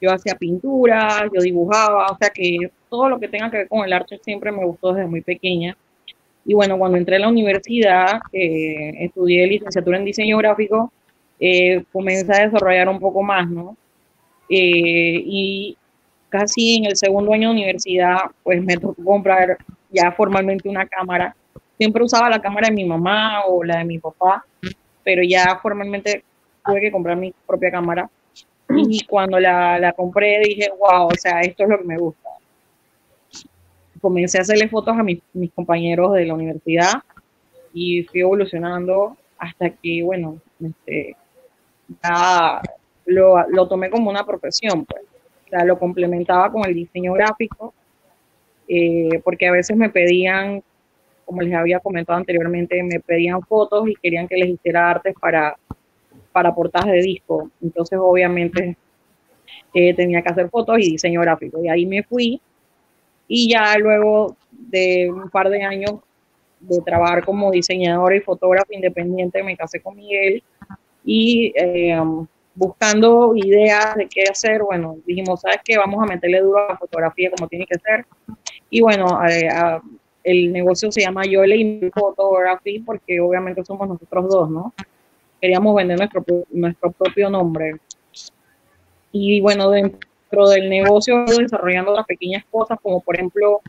yo hacía pintura, yo dibujaba, o sea que todo lo que tenga que ver con el arte siempre me gustó desde muy pequeña. Y bueno, cuando entré a la universidad, eh, estudié licenciatura en diseño gráfico, eh, comencé a desarrollar un poco más, ¿no? Eh, y casi en el segundo año de universidad, pues me tocó comprar ya formalmente una cámara. Siempre usaba la cámara de mi mamá o la de mi papá, pero ya formalmente tuve que comprar mi propia cámara. Y cuando la, la compré dije, wow, o sea, esto es lo que me gusta. Comencé a hacerle fotos a mis, mis compañeros de la universidad y fui evolucionando hasta que, bueno, este, ya lo, lo tomé como una profesión, pues. O sea, lo complementaba con el diseño gráfico, eh, porque a veces me pedían, como les había comentado anteriormente, me pedían fotos y querían que les hiciera artes para, para portadas de disco. Entonces, obviamente, eh, tenía que hacer fotos y diseño gráfico. Y ahí me fui. Y ya luego de un par de años de trabajar como diseñadora y fotógrafo independiente, me casé con Miguel y eh, buscando ideas de qué hacer, bueno, dijimos, ¿sabes qué? Vamos a meterle duro a la fotografía como tiene que ser. Y bueno, eh, el negocio se llama Yoele Photography porque obviamente somos nosotros dos, ¿no? Queríamos vender nuestro, nuestro propio nombre. Y bueno, dentro del negocio desarrollando las pequeñas cosas, como por ejemplo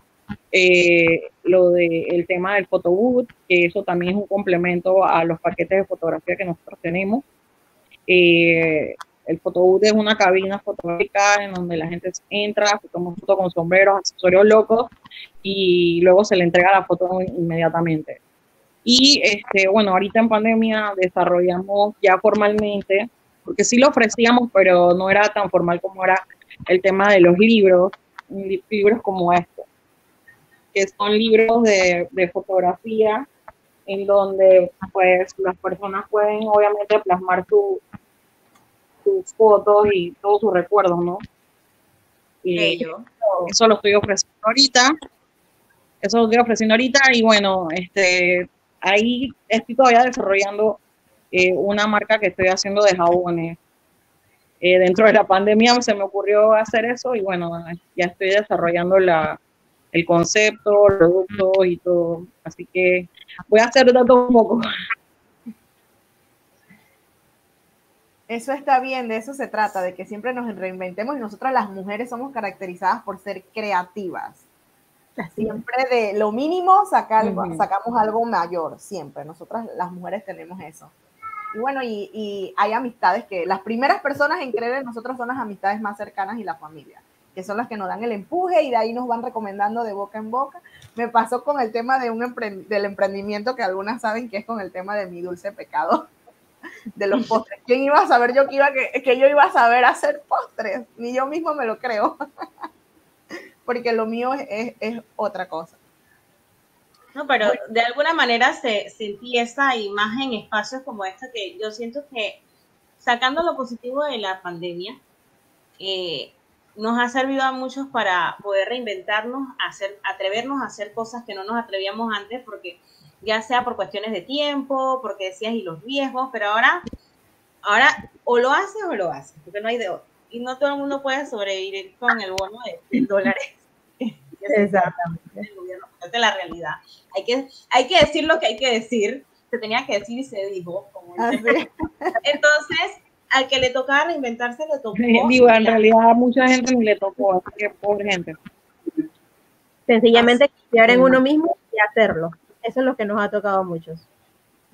eh, lo del tema del photobooth, que eso también es un complemento a los paquetes de fotografía que nosotros tenemos. Eh, el photobooth es una cabina fotográfica en donde la gente entra, toma foto con sombreros, accesorios locos y luego se le entrega la foto inmediatamente. Y este, bueno, ahorita en pandemia desarrollamos ya formalmente, porque sí lo ofrecíamos, pero no era tan formal como era el tema de los libros, libros como este, que son libros de, de fotografía en donde pues las personas pueden obviamente plasmar su, sus fotos y todos sus recuerdos, ¿no? Y eso, lo estoy ofreciendo ahorita. Eso lo estoy ofreciendo ahorita y bueno, este, ahí estoy todavía desarrollando eh, una marca que estoy haciendo de jabones. Eh, dentro de la pandemia se me ocurrió hacer eso y bueno, ya estoy desarrollando la, el concepto, los productos y todo. Así que voy a hacer todo un poco. Eso está bien, de eso se trata, de que siempre nos reinventemos y nosotras las mujeres somos caracterizadas por ser creativas. Siempre de lo mínimo sacamos algo mayor, siempre. Nosotras las mujeres tenemos eso. Bueno, y, y, hay amistades que las primeras personas en creer en nosotros son las amistades más cercanas y la familia, que son las que nos dan el empuje y de ahí nos van recomendando de boca en boca. Me pasó con el tema de un del emprendimiento que algunas saben que es con el tema de mi dulce pecado de los postres. ¿Quién iba a saber yo que, iba que, que yo iba a saber hacer postres? Ni yo mismo me lo creo. <laughs> Porque lo mío es, otra cosa. No, pero de alguna manera se, se empieza imagen en espacios como esta que yo siento que sacando lo positivo de la pandemia, eh, nos ha servido a muchos para poder reinventarnos, hacer, atrevernos a hacer cosas que no nos atrevíamos antes, porque ya sea por cuestiones de tiempo, porque decías y los viejos, pero ahora, ahora o lo haces o lo haces, porque no hay de otro. Y no todo el mundo puede sobrevivir con el bono de, dólares. <laughs> <laughs> Exactamente. Es la realidad. Hay que, hay que decir lo que hay que decir. Se tenía que decir y se dijo. Como Entonces, al que le tocaba reinventarse, le tocó. Digo, en realidad a mucha gente ni le tocó, así que pobre gente. Sencillamente confiar en uno mismo y hacerlo. Eso es lo que nos ha tocado a muchos.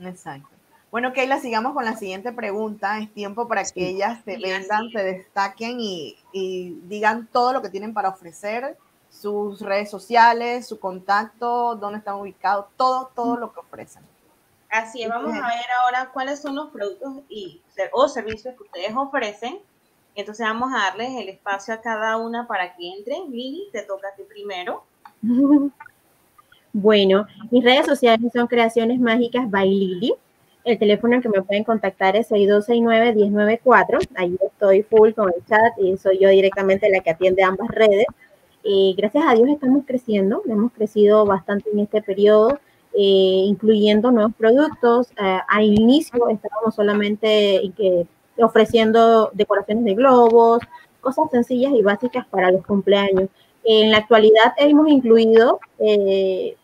Exacto. Bueno, Keila, sigamos con la siguiente pregunta. Es tiempo para que ellas se vendan, se destaquen y, digan todo lo que tienen para ofrecer, sus redes sociales, su contacto, dónde están ubicados, todo, todo lo que ofrecen. Así es, vamos a ver ahora cuáles son los productos y, o servicios que ustedes ofrecen. Entonces vamos a darles el espacio a cada una para que entren. Lili, te toca a ti primero. <laughs> Bueno, mis redes sociales son Creaciones Mágicas by Lili. El teléfono en que me pueden contactar es 6269-1094. Ahí estoy full con el chat y soy yo directamente la que atiende ambas redes. Eh, gracias a Dios estamos creciendo, hemos crecido bastante en este periodo, eh, incluyendo nuevos productos. Eh, al inicio estábamos solamente ofreciendo decoraciones de globos, cosas sencillas y básicas para los cumpleaños. En la actualidad hemos incluido eh,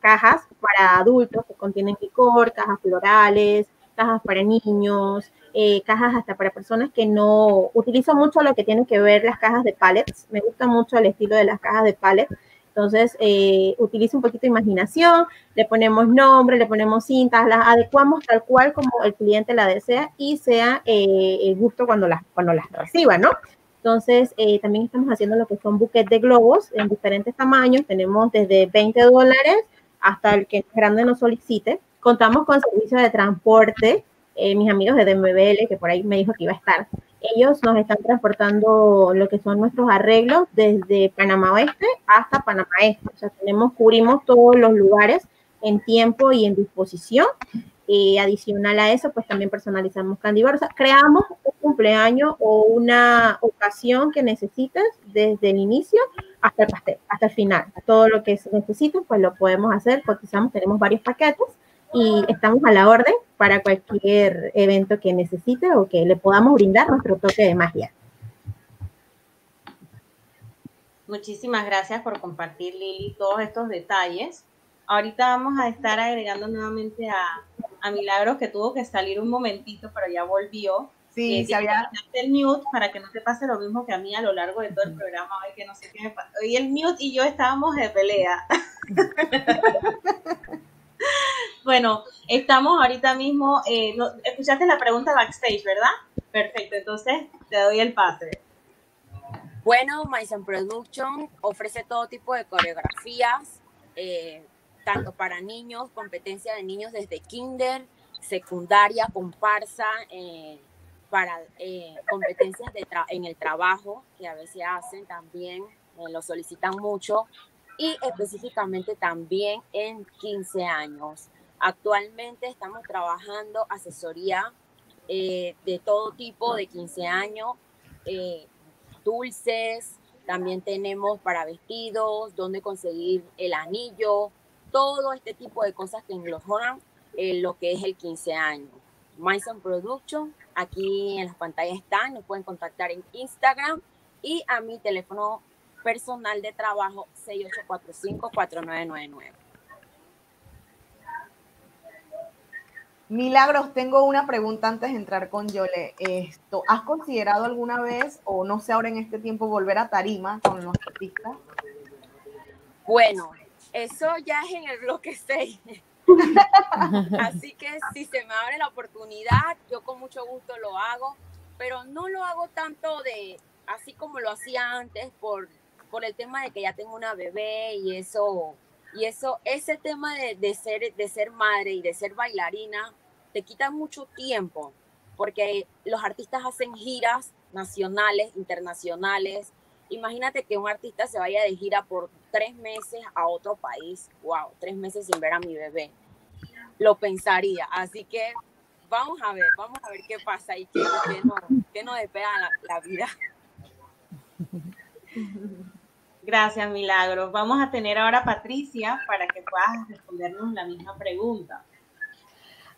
cajas para adultos que contienen licor, cajas florales, cajas para niños, eh, cajas hasta para personas que no utilizo mucho lo que tiene que ver las cajas de pallets. Me gusta mucho el estilo de las cajas de pallets. Entonces, eh, utilizo un poquito de imaginación, le ponemos nombre, le ponemos cintas, las adecuamos tal cual como el cliente la desea y sea eh, el gusto cuando las, cuando las reciba, ¿no? Entonces, eh, también estamos haciendo lo que son buquets de globos en diferentes tamaños. Tenemos desde 20 dólares hasta el que grande nos solicite. Contamos con servicio de transporte eh, mis amigos de DMBL, que por ahí me dijo que iba a estar, ellos nos están transportando lo que son nuestros arreglos desde Panamá Oeste hasta Panamá Este. O sea, tenemos, cubrimos todos los lugares en tiempo y en disposición. Y adicional a eso, pues también personalizamos sea, creamos un cumpleaños o una ocasión que necesites desde el inicio hasta el pastel, hasta el final. Todo lo que necesites, pues lo podemos hacer. Cotizamos, tenemos varios paquetes y estamos a la orden para cualquier evento que necesite o que le podamos brindar nuestro toque de magia. Muchísimas gracias por compartir, Lili, todos estos detalles. Ahorita vamos a estar agregando nuevamente a, a Milagros, que tuvo que salir un momentito, pero ya volvió. Sí, eh, se había... el mute para que no te pase lo mismo que a mí a lo largo de todo el programa. Hoy que no sé qué me pasa. Hoy el mute y yo estábamos de pelea. <laughs> Bueno, estamos ahorita mismo, eh, escuchaste la pregunta backstage, ¿verdad? Perfecto, entonces te doy el pase. Bueno, Maison Production ofrece todo tipo de coreografías, eh, tanto para niños, competencia de niños desde kinder, secundaria, comparsa, eh, para competencias en el trabajo, que a veces hacen también, lo solicitan mucho, y específicamente también en 15 años. Actualmente estamos trabajando asesoría eh, de todo tipo de 15 años, eh, dulces, también tenemos para vestidos, dónde conseguir el anillo, todo este tipo de cosas que engloban eh, lo que es el 15 años. Myson Production, aquí en las pantallas están, nos pueden contactar en Instagram y a mi teléfono personal de trabajo 6845-4999. Milagros, tengo una pregunta antes de entrar con Yole. Esto, ¿Has considerado alguna vez, o no sé ahora en este tiempo, volver a tarima con los artistas? Bueno, eso ya es en el bloque 6. <laughs> Así que si se me abre la oportunidad, yo con mucho gusto lo hago, pero no lo hago tanto de así como lo hacía antes por, por el tema de que ya tengo una bebé y eso, y eso, ese tema de, de ser, de ser madre y de ser bailarina, te quita mucho tiempo, porque los artistas hacen giras nacionales, internacionales. Imagínate que un artista se vaya de gira por tres meses a otro país. Wow, tres meses sin ver a mi bebé. Lo pensaría. Así que vamos a ver, vamos a ver qué pasa y qué, qué, nos, espera la, la vida. Gracias, Milagros. Vamos a tener ahora a Patricia para que puedas respondernos la misma pregunta.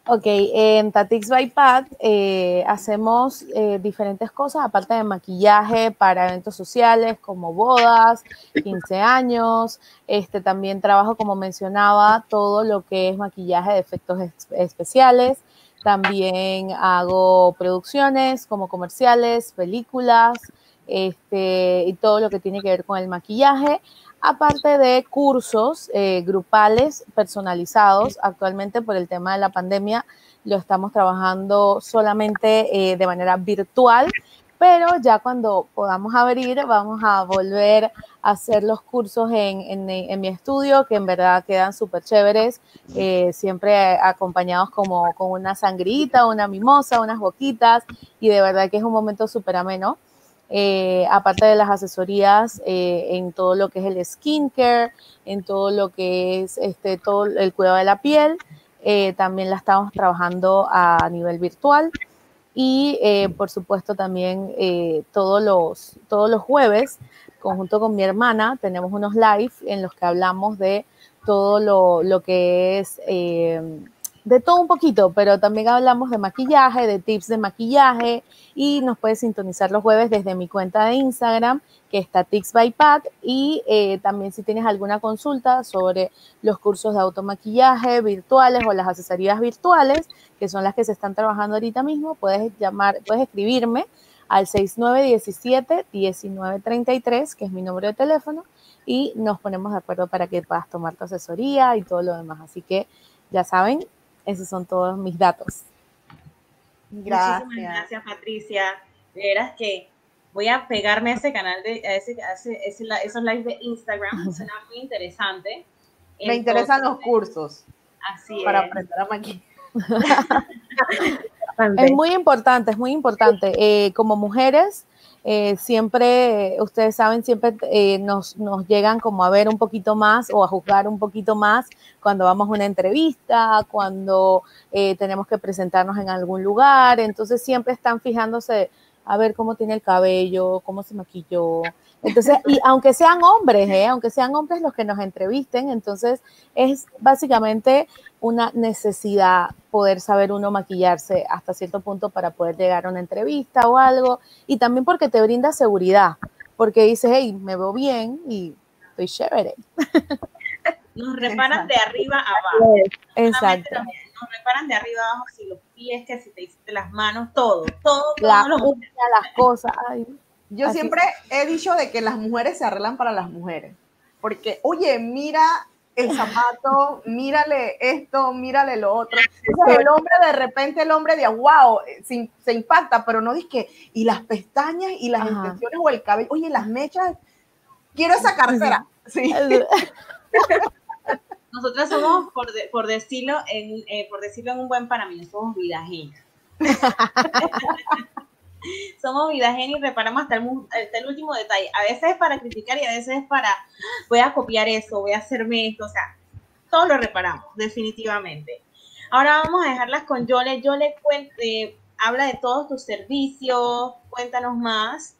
Ok, en Tatix by Pat eh, hacemos eh, diferentes cosas, aparte de maquillaje para eventos sociales como bodas, 15 años. Este, también trabajo, como mencionaba, todo lo que es maquillaje de efectos especiales. También hago producciones como comerciales, películas, este, y todo lo que tiene que ver con el maquillaje aparte de cursos eh, grupales personalizados. Actualmente por el tema de la pandemia lo estamos trabajando solamente eh, de manera virtual, pero ya cuando podamos abrir vamos a volver a hacer los cursos en, mi estudio, que en verdad quedan súper chéveres, eh, siempre acompañados como con una sangrita, una mimosa, unas boquitas, y de verdad que es un momento súper ameno. Eh, aparte de las asesorías eh, en todo lo que es el skincare, en todo lo que es este, todo el cuidado de la piel, eh, también la estamos trabajando a nivel virtual. Y por supuesto también todos, los, todos los jueves, conjunto con mi hermana, tenemos unos live en los que hablamos de todo lo, lo que es de todo un poquito, pero también hablamos de maquillaje, de tips de maquillaje y nos puedes sintonizar los jueves desde mi cuenta de Instagram, que está Tips by Pat, y eh, también si tienes alguna consulta sobre los cursos de automaquillaje virtuales o las asesorías virtuales, que son las que se están trabajando ahorita mismo, puedes llamar, puedes escribirme al 6917-1933, que es mi número de teléfono, y nos ponemos de acuerdo para que puedas tomar tu asesoría y todo lo demás. Así que ya saben, esos son todos mis datos. Gracias. Muchísimas gracias, Patricia. De veras que voy a pegarme a ese canal, de, a ese, esos lives de Instagram, suena muy interesante. Me interesan los cursos. Así para aprender a maquillar. <laughs> es muy importante, es muy importante. Eh, como mujeres, eh, siempre, ustedes saben, siempre eh, nos, nos, llegan como a ver un poquito más o a juzgar un poquito más cuando vamos a una entrevista, cuando eh, tenemos que presentarnos en algún lugar, entonces siempre están fijándose a ver cómo tiene el cabello, cómo se maquilló. Entonces, y aunque sean hombres, ¿eh? aunque sean hombres los que nos entrevisten, entonces es básicamente una necesidad poder saber uno maquillarse hasta cierto punto para poder llegar a una entrevista o algo, y también porque te brinda seguridad, porque dices, hey, me veo bien y estoy chévere. Nos reparan de arriba abajo. Exacto. Nos, reparan de arriba abajo, si los pies, que si te hiciste las manos, todo, todo, la, las cosas. Yo siempre he dicho de que las mujeres se arreglan para las mujeres, porque, oye, mira el zapato, <laughs> mírale esto, mírale lo otro. el hombre de repente, el hombre de wow, se, se impacta, pero no dice que, y las pestañas y las extensiones o el cabello, oye, las mechas, quiero esa cartera. Sí. <laughs> Nosotras somos, por, por decirlo, en, eh, por decirlo en un buen para mí, somos vidajinas. <laughs> somos vidajenas y reparamos hasta el, hasta el, último detalle. A veces es para criticar y a veces es para, voy a copiar eso, voy a hacerme esto, o sea, todo lo reparamos, definitivamente. Ahora vamos a dejarlas con Yole. Yole cuente, habla de todos tus servicios, cuéntanos más.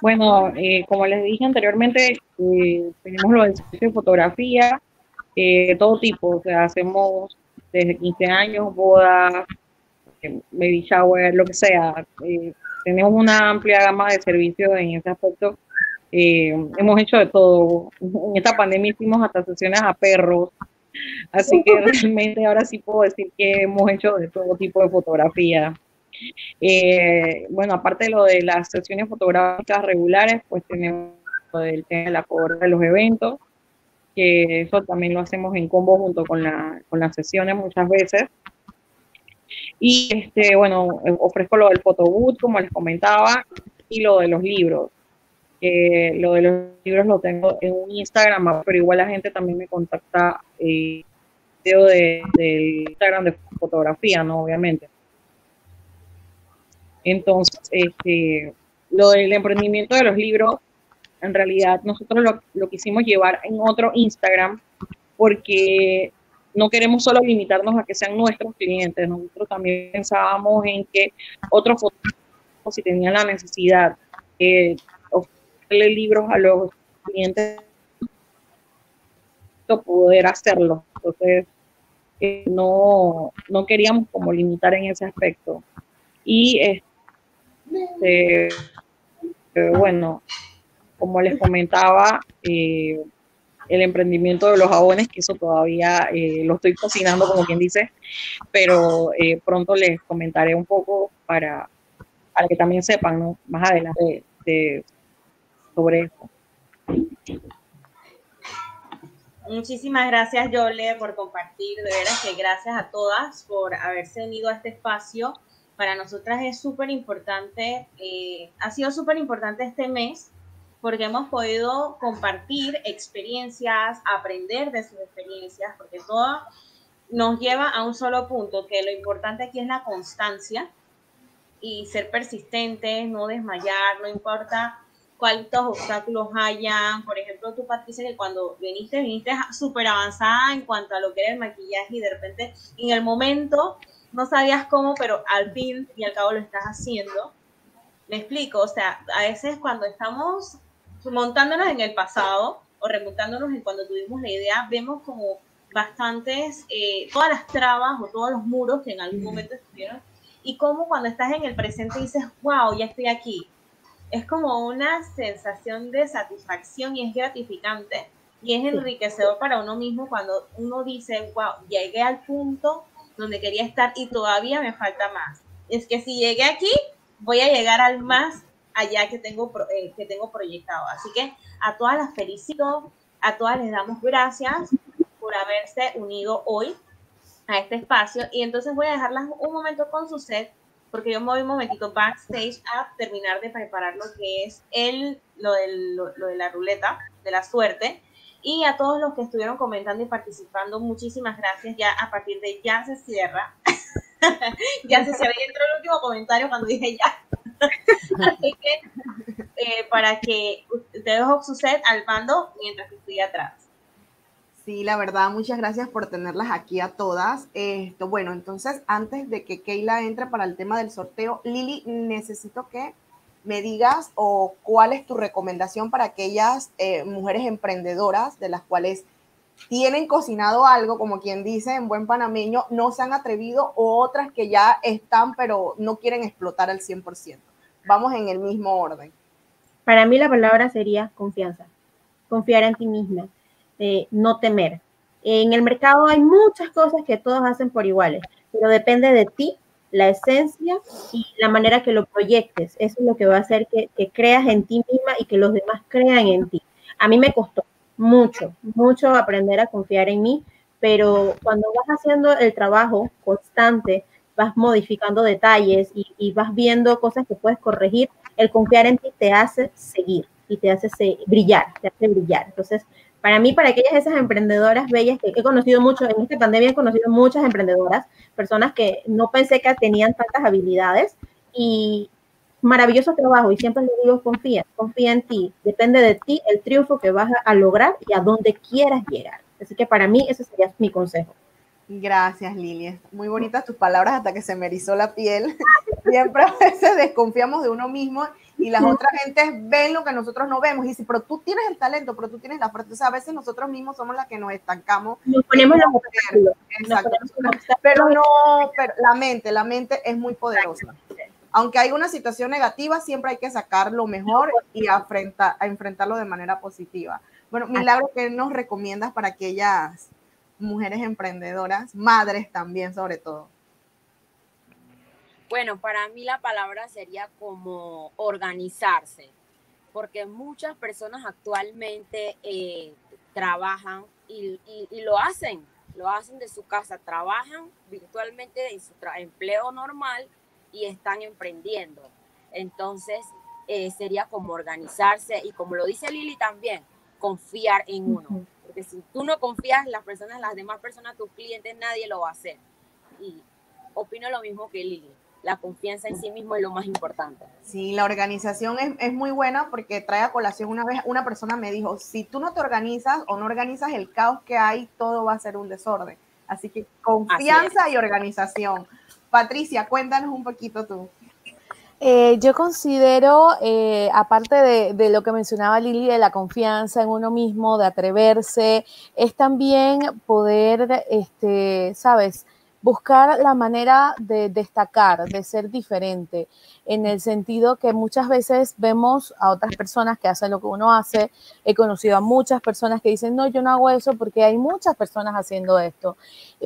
Bueno, eh, como les dije anteriormente, eh, tenemos los servicios de fotografía, eh, todo tipo, o sea, hacemos desde 15 años, bodas, baby shower, lo que sea. tenemos una amplia gama de servicios en ese aspecto. hemos hecho de todo. En esta pandemia hicimos hasta sesiones a perros. Así que <laughs> realmente ahora sí puedo decir que hemos hecho de todo tipo de fotografía. Eh, bueno, aparte de lo de las sesiones fotográficas regulares, pues tenemos lo del tema de la cobra de los eventos, que eso también lo hacemos en combo junto con, la, con las sesiones muchas veces. Y este, bueno, ofrezco lo del photoboot, como les comentaba, y lo de los libros. lo de los libros lo tengo en un Instagram, pero igual la gente también me contacta eh, de, del Instagram de fotografía, ¿no? Obviamente. Entonces, este, lo del emprendimiento de los libros, en realidad nosotros lo, lo quisimos llevar en otro Instagram porque no queremos solo limitarnos a que sean nuestros clientes, nosotros también pensábamos en que otros fotógrafos, si tenían la necesidad de ofrecerle libros a los clientes, poder hacerlo. Entonces, eh, no, no queríamos como limitar en ese aspecto. Y este, este, bueno, como les comentaba, eh, el emprendimiento de los jabones, que eso todavía eh, lo estoy cocinando, como quien dice, pero eh, pronto les comentaré un poco para, para que también sepan más adelante sobre esto. Muchísimas gracias, Yole, por compartir. De veras que gracias a todas por haberse unido a este espacio para nosotras es súper importante, eh, ha sido súper importante este mes porque hemos podido compartir experiencias, aprender de sus experiencias, porque todo nos lleva a un solo punto, que lo importante aquí es la constancia y ser persistentes, no desmayar, no importa cuántos obstáculos hayan. Por ejemplo, tú, Patricia, que cuando viniste, viniste súper avanzada en cuanto a lo que era el maquillaje y de repente en el momento no sabías cómo, pero al fin y al cabo lo estás haciendo. Me explico, o sea, a veces cuando estamos montándonos en el pasado o remontándonos en cuando tuvimos la idea, vemos como bastantes, eh, todas las trabas o todos los muros que en algún momento estuvieron, y como cuando estás en el presente dices, wow, ya estoy aquí. Es como una sensación de satisfacción y es gratificante y es enriquecedor para uno mismo cuando uno dice, wow, llegué al punto donde quería estar y todavía me falta más. Es que si llegué aquí, voy a llegar al más allá que tengo, eh, que tengo proyectado. Así que a todas las felicito, a todas les damos gracias por haberse unido hoy a este espacio. Y entonces voy a dejarlas un momento con su set, porque yo me voy un momentito backstage a terminar de preparar lo que es el, lo, del, lo, de la ruleta de la suerte. Y a todos los que estuvieron comentando y participando, muchísimas gracias. Ya a partir de ya se cierra. <laughs> ya se cierra. Y entró el último comentario cuando dije ya. <laughs> Así que eh, para que dejo su set al mando mientras que estoy atrás. Sí, la verdad, muchas gracias por tenerlas aquí a todas. Esto, bueno, entonces, antes de que Keila entre para el tema del sorteo, Lili, necesito que me digas o cuál es tu recomendación para aquellas eh, mujeres emprendedoras de las cuales tienen cocinado algo, como quien dice en buen panameño, no se han atrevido o otras que ya están pero no quieren explotar al 100%. Vamos en el mismo orden. Para mí la palabra sería confianza, confiar en ti misma no temer. En el mercado hay muchas cosas que todos hacen por iguales, pero depende de ti, la esencia y la manera que lo proyectes. Eso es lo que va a hacer que, creas en ti misma y que los demás crean en ti. A mí me costó mucho, mucho aprender a confiar en mí, pero cuando vas haciendo el trabajo constante, vas modificando detalles y, y, vas viendo cosas que puedes corregir, el confiar en ti te hace seguir y te hace brillar, te hace brillar. Entonces, para mí, para aquellas esas emprendedoras bellas que he conocido mucho, en esta pandemia he conocido muchas emprendedoras, personas que no pensé que tenían tantas habilidades y maravilloso trabajo y siempre les digo, confía, confía en ti, depende de ti el triunfo que vas a lograr y a dónde quieras llegar. Así que para mí ese sería mi consejo. Gracias, Lili. Muy bonitas tus palabras hasta que se me erizó la piel. <laughs> Siempre a veces desconfiamos de uno mismo y las otras gentes ven lo que nosotros no vemos y dicen, pero tú tienes el talento, pero tú tienes la fuerza. O sea, a veces nosotros mismos somos las que nos estancamos. Nos ponemos los Exacto. Pero no, pero la mente, la mente es muy poderosa. Aunque hay una situación negativa, siempre hay que sacar lo mejor y a enfrentarlo de manera positiva. Bueno, Milagro, ¿qué nos recomiendas para aquellas mujeres emprendedoras, madres también sobre todo? Bueno, para mí la palabra sería como organizarse, porque muchas personas actualmente eh, trabajan y, lo hacen, lo hacen de su casa, trabajan virtualmente en su empleo normal y están emprendiendo. Entonces, eh, sería como organizarse y como lo dice Lili también, confiar en uno. Porque si tú no confías en las personas, las demás personas, tus clientes, nadie lo va a hacer. Y opino lo mismo que Lili la confianza en sí mismo es lo más importante. Sí, la organización es, es, muy buena porque trae a colación una vez, una persona me dijo, si tú no te organizas o no organizas el caos que hay, todo va a ser un desorden. Así que confianza y organización. Patricia, cuéntanos un poquito tú. Eh, yo considero, eh, aparte de, lo que mencionaba Lili, de la confianza en uno mismo, de atreverse, es también poder, este, sabes, buscar la manera de destacar, de ser diferente, en el sentido que muchas veces vemos a otras personas que hacen lo que uno hace. He conocido a muchas personas que dicen, no, yo no hago eso porque hay muchas personas haciendo esto.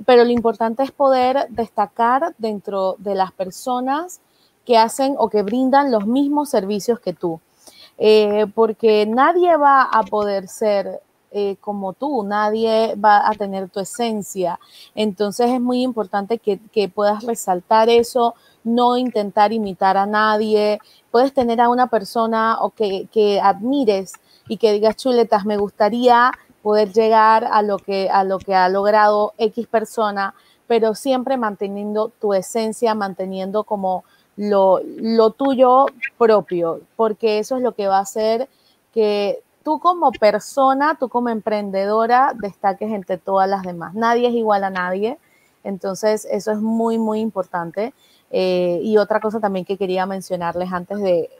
Pero lo importante es poder destacar dentro de las personas que hacen o que brindan los mismos servicios que tú. Eh, porque nadie va a poder ser eh, como tú, nadie va a tener tu esencia. Entonces es muy importante que, puedas resaltar eso, no intentar imitar a nadie. Puedes tener a una persona o que, que admires y que digas, chuletas, me gustaría poder llegar a lo que, a lo que ha logrado X persona, pero siempre manteniendo tu esencia, manteniendo como lo, lo tuyo propio, porque eso es lo que va a hacer que tú como persona, tú como emprendedora, destaques entre todas las demás. Nadie es igual a nadie. Entonces, eso es muy, muy importante. Eh, y otra cosa también que quería mencionarles antes de,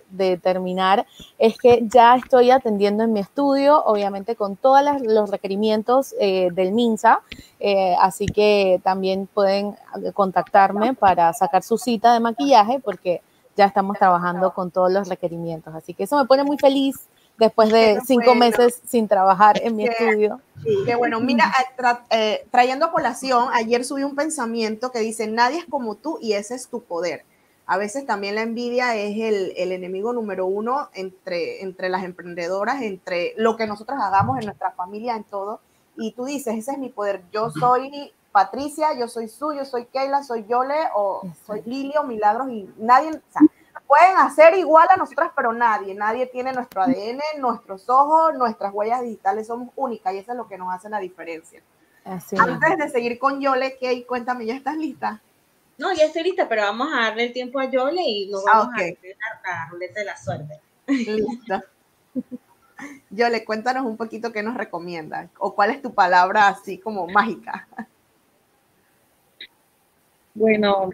terminar es que ya estoy atendiendo en mi estudio, obviamente con todos los requerimientos eh, del MINSA, eh, así que también pueden contactarme para sacar su cita de maquillaje porque ya estamos trabajando con todos los requerimientos. Así que eso me pone muy feliz después de cinco meses sin trabajar en mi estudio. Sí, qué bueno. Mira, eh, eh, trayendo a colación, ayer subí un pensamiento que dice, nadie es como tú y ese es tu poder. A veces también la envidia es el, el, enemigo número uno entre, entre las emprendedoras, entre lo que nosotros hagamos en nuestra familia, en todo. Y tú dices, ese es mi poder. Yo soy Patricia, yo soy Su, yo soy Keila, soy Yole, o soy Lilio, Milagros, y nadie, o sea, pueden hacer igual a nosotras, pero nadie, nadie tiene nuestro ADN, nuestros ojos, nuestras huellas digitales, somos únicas y eso es lo que nos hace la diferencia. Antes de seguir con Yole, Kay, cuéntame, ¿ya estás lista? No, ya estoy lista, pero vamos a darle el tiempo a Yole y nos vamos a hacer la, ruleta de la suerte. Listo. Yole, cuéntanos un poquito qué nos recomiendas o cuál es tu palabra así como mágica. Bueno,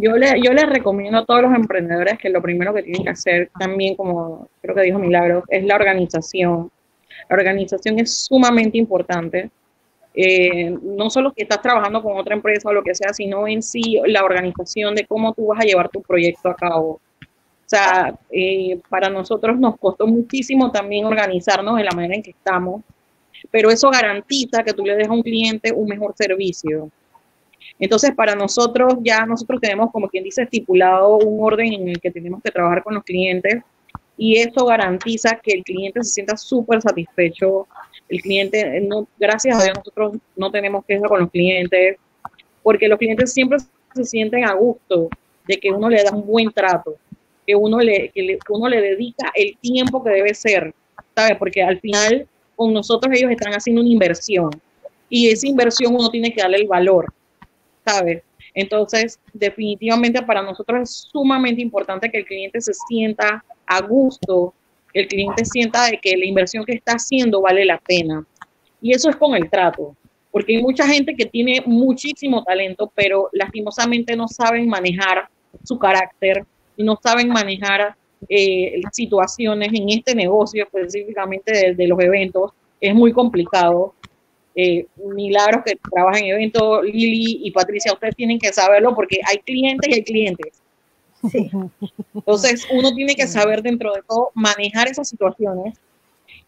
yo le, yo les recomiendo a todos los emprendedores que lo primero que tienen que hacer también, como creo que dijo Milagro, es la organización. La organización es sumamente importante. Eh, no solo que estás trabajando con otra empresa o lo que sea, sino en sí la organización de cómo tú vas a llevar tu proyecto a cabo. O sea, eh, para nosotros nos costó muchísimo también organizarnos en la manera en que estamos, pero eso garantiza que tú le des a un cliente un mejor servicio. Entonces, para nosotros ya nosotros tenemos, como quien dice, estipulado un orden en el que tenemos que trabajar con los clientes y eso garantiza que el cliente se sienta súper satisfecho. El cliente, no, gracias a Dios, nosotros no tenemos quejas con los clientes porque los clientes siempre se sienten a gusto de que uno le da un buen trato, que uno le, que uno le dedica el tiempo que debe ser, ¿sabes? Porque al final con nosotros ellos están haciendo una inversión y esa inversión uno tiene que darle el valor. Entonces, definitivamente para nosotros es sumamente importante que el cliente se sienta a gusto, el cliente sienta de que la inversión que está haciendo vale la pena. Y eso es con el trato, porque hay mucha gente que tiene muchísimo talento, pero lastimosamente no saben manejar su carácter no saben manejar eh, situaciones en este negocio específicamente de los eventos. Es muy complicado eh, Milagros que trabaja en eventos, Lili y Patricia, ustedes tienen que saberlo porque hay clientes y hay clientes. Entonces, uno tiene que saber dentro de todo manejar esas situaciones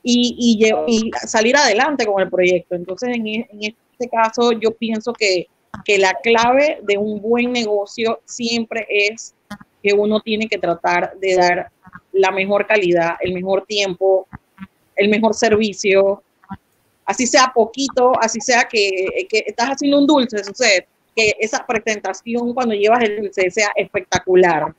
y, y, salir adelante con el proyecto. Entonces, en, e, en este caso, yo pienso que, que la clave de un buen negocio siempre es que uno tiene que tratar de dar la mejor calidad, el mejor tiempo, el mejor servicio, así sea poquito, así sea que, estás haciendo un dulce, sucede, que esa presentación cuando llevas el dulce sea espectacular,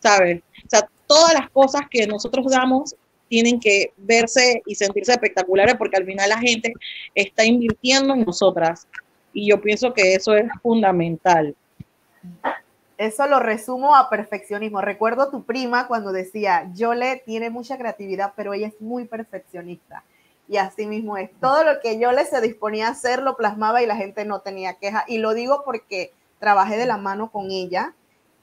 ¿sabes? O sea, todas las cosas que nosotros damos tienen que verse y sentirse espectaculares porque al final la gente está invirtiendo en nosotras y yo pienso que eso es fundamental. Eso lo resumo a perfeccionismo. Recuerdo tu prima cuando decía, yo le tiene mucha creatividad, pero ella es muy perfeccionista. Y así mismo es. Todo lo que yo le se disponía a hacer lo plasmaba y la gente no tenía queja. Y lo digo porque trabajé de la mano con ella.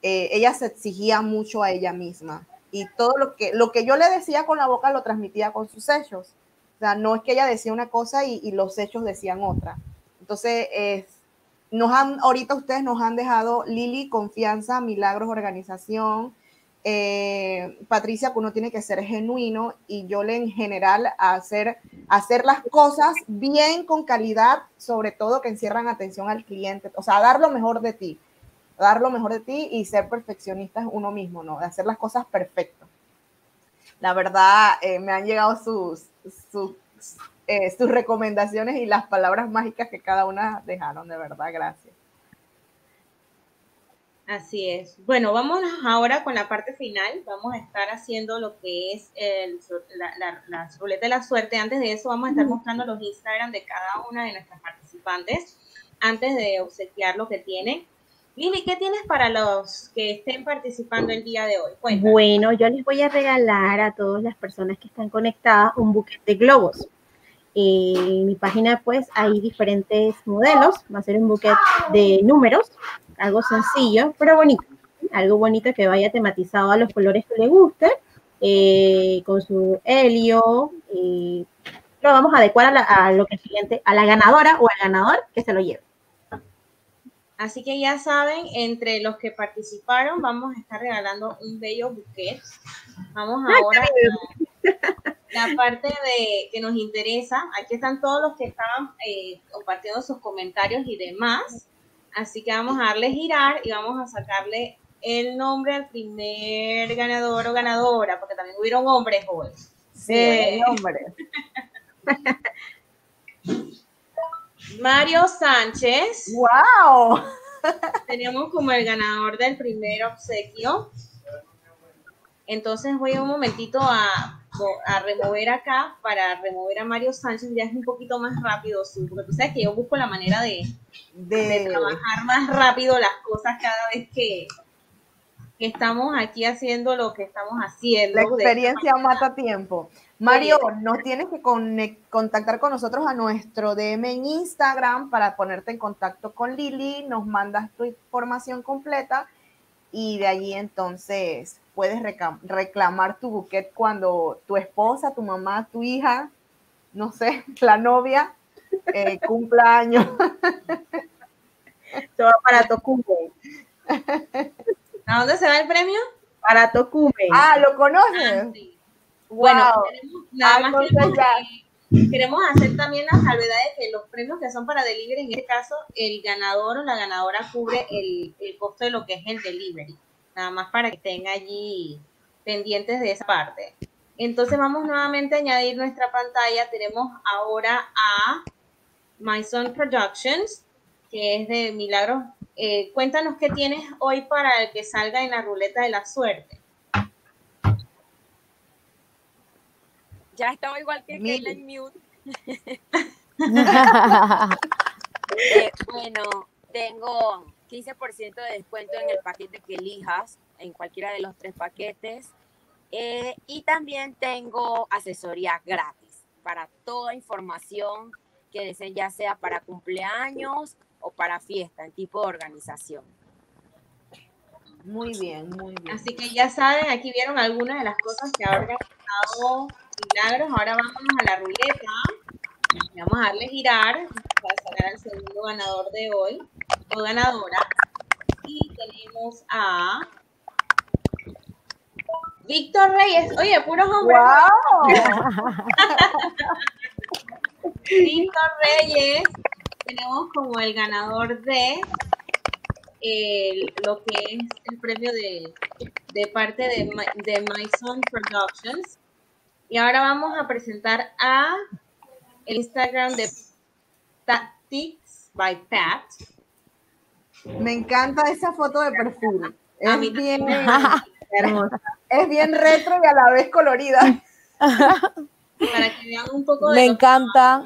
Eh, ella se exigía mucho a ella misma. Y todo lo que, lo que yo le decía con la boca lo transmitía con sus hechos. O sea, no es que ella decía una cosa y, los hechos decían otra. Entonces, nos han, ahorita ustedes nos han dejado Lili, confianza, milagros, organización, eh, Patricia, que uno tiene que ser genuino y yo le en general hacer, hacer las cosas bien con calidad, sobre todo que encierran atención al cliente, o sea, dar lo mejor de ti, dar lo mejor de ti y ser perfeccionista es uno mismo, ¿no? De hacer las cosas perfectas. La verdad, eh, me han llegado sus, sus, eh, sus recomendaciones y las palabras mágicas que cada una dejaron, de verdad, gracias. Así es. Bueno, vamos ahora con la parte final. Vamos a estar haciendo lo que es el, la, la, ruleta de la suerte. Antes de eso, vamos a estar mostrando los Instagram de cada una de nuestras participantes antes de obsequiar lo que tienen. Lili, ¿qué tienes para los que estén participando el día de hoy? Bueno, yo les voy a regalar a todas las personas que están conectadas un buquete de globos. En mi página, pues, hay diferentes modelos. Va a ser un buquete de números algo sencillo, pero bonito. algo bonito que vaya tematizado a los colores que le gusten, eh, con su helio, y lo vamos a adecuar a, lo que siguiente, a la ganadora o al ganador que se lo lleve. Así que ya saben, entre los que participaron, vamos a estar regalando un bello buquet. Vamos ahora a la parte de que nos interesa. Aquí están todos los que estaban eh, compartiendo sus comentarios y demás. Así que vamos a darle girar y vamos a sacarle el nombre al primer ganador o ganadora, porque también hubieron hombres hoy. Sí, hombres. <laughs> Mario Sánchez. ¡Wow! Tenemos como el ganador del primer obsequio. Entonces voy un momentito a, remover acá para remover a Mario Sánchez. Ya es un poquito más rápido, porque tú sabes que yo busco la manera de, de trabajar más rápido las cosas cada vez que, que estamos aquí haciendo lo que estamos haciendo. La experiencia mata tiempo. Mario, nos tienes que contactar con nosotros a nuestro DM en Instagram para ponerte en contacto con Lili, nos mandas tu información completa y de allí entonces puedes reclamar tu buquet cuando tu esposa, tu mamá, tu hija, no sé, <laughs> la novia, eh, cumpla años. Esto va para Tocume. ¿A dónde se va el premio? Para Tocume. Ah, ¿lo conoces? Ah, bueno, nada más queremos, hacer también la salvedad de que los premios que son para delivery, en este caso, el ganador o la ganadora cubre el, el costo de lo que es el delivery. Nada más para que estén allí pendientes de esa parte. Entonces vamos nuevamente a añadir nuestra pantalla. Tenemos ahora a My Son Productions, que es de Milagros. Eh, cuéntanos qué tienes hoy para el que salga en la ruleta de la suerte. Ya estaba igual que Keila en mute. <laughs> <laughs> Eh, bueno, tengo 15% de descuento en el paquete que elijas, en cualquiera de los tres paquetes. Eh, y también tengo asesoría gratis para toda información que deseen, ya sea para cumpleaños o para fiesta, en tipo de organización. Muy bien, muy bien. Así que ya saben, aquí vieron algunas de las cosas que ha organizado Milagros. Ahora vamos a la ruleta. Vamos a darle girar para sacar al segundo ganador de hoy o ganadora. Y tenemos a Víctor Reyes. Oye, puros hombres. ¡Wow! <laughs> Víctor Reyes. Tenemos como el ganador de lo que es el premio de, de parte de, de Myson Productions. Y ahora vamos a presentar a el Instagram de Tactics by Pat. Me encanta esa foto de perfil. Es bien hermosa. <laughs> Es bien retro y a la vez colorida. Para que vean un poco de. Me encanta.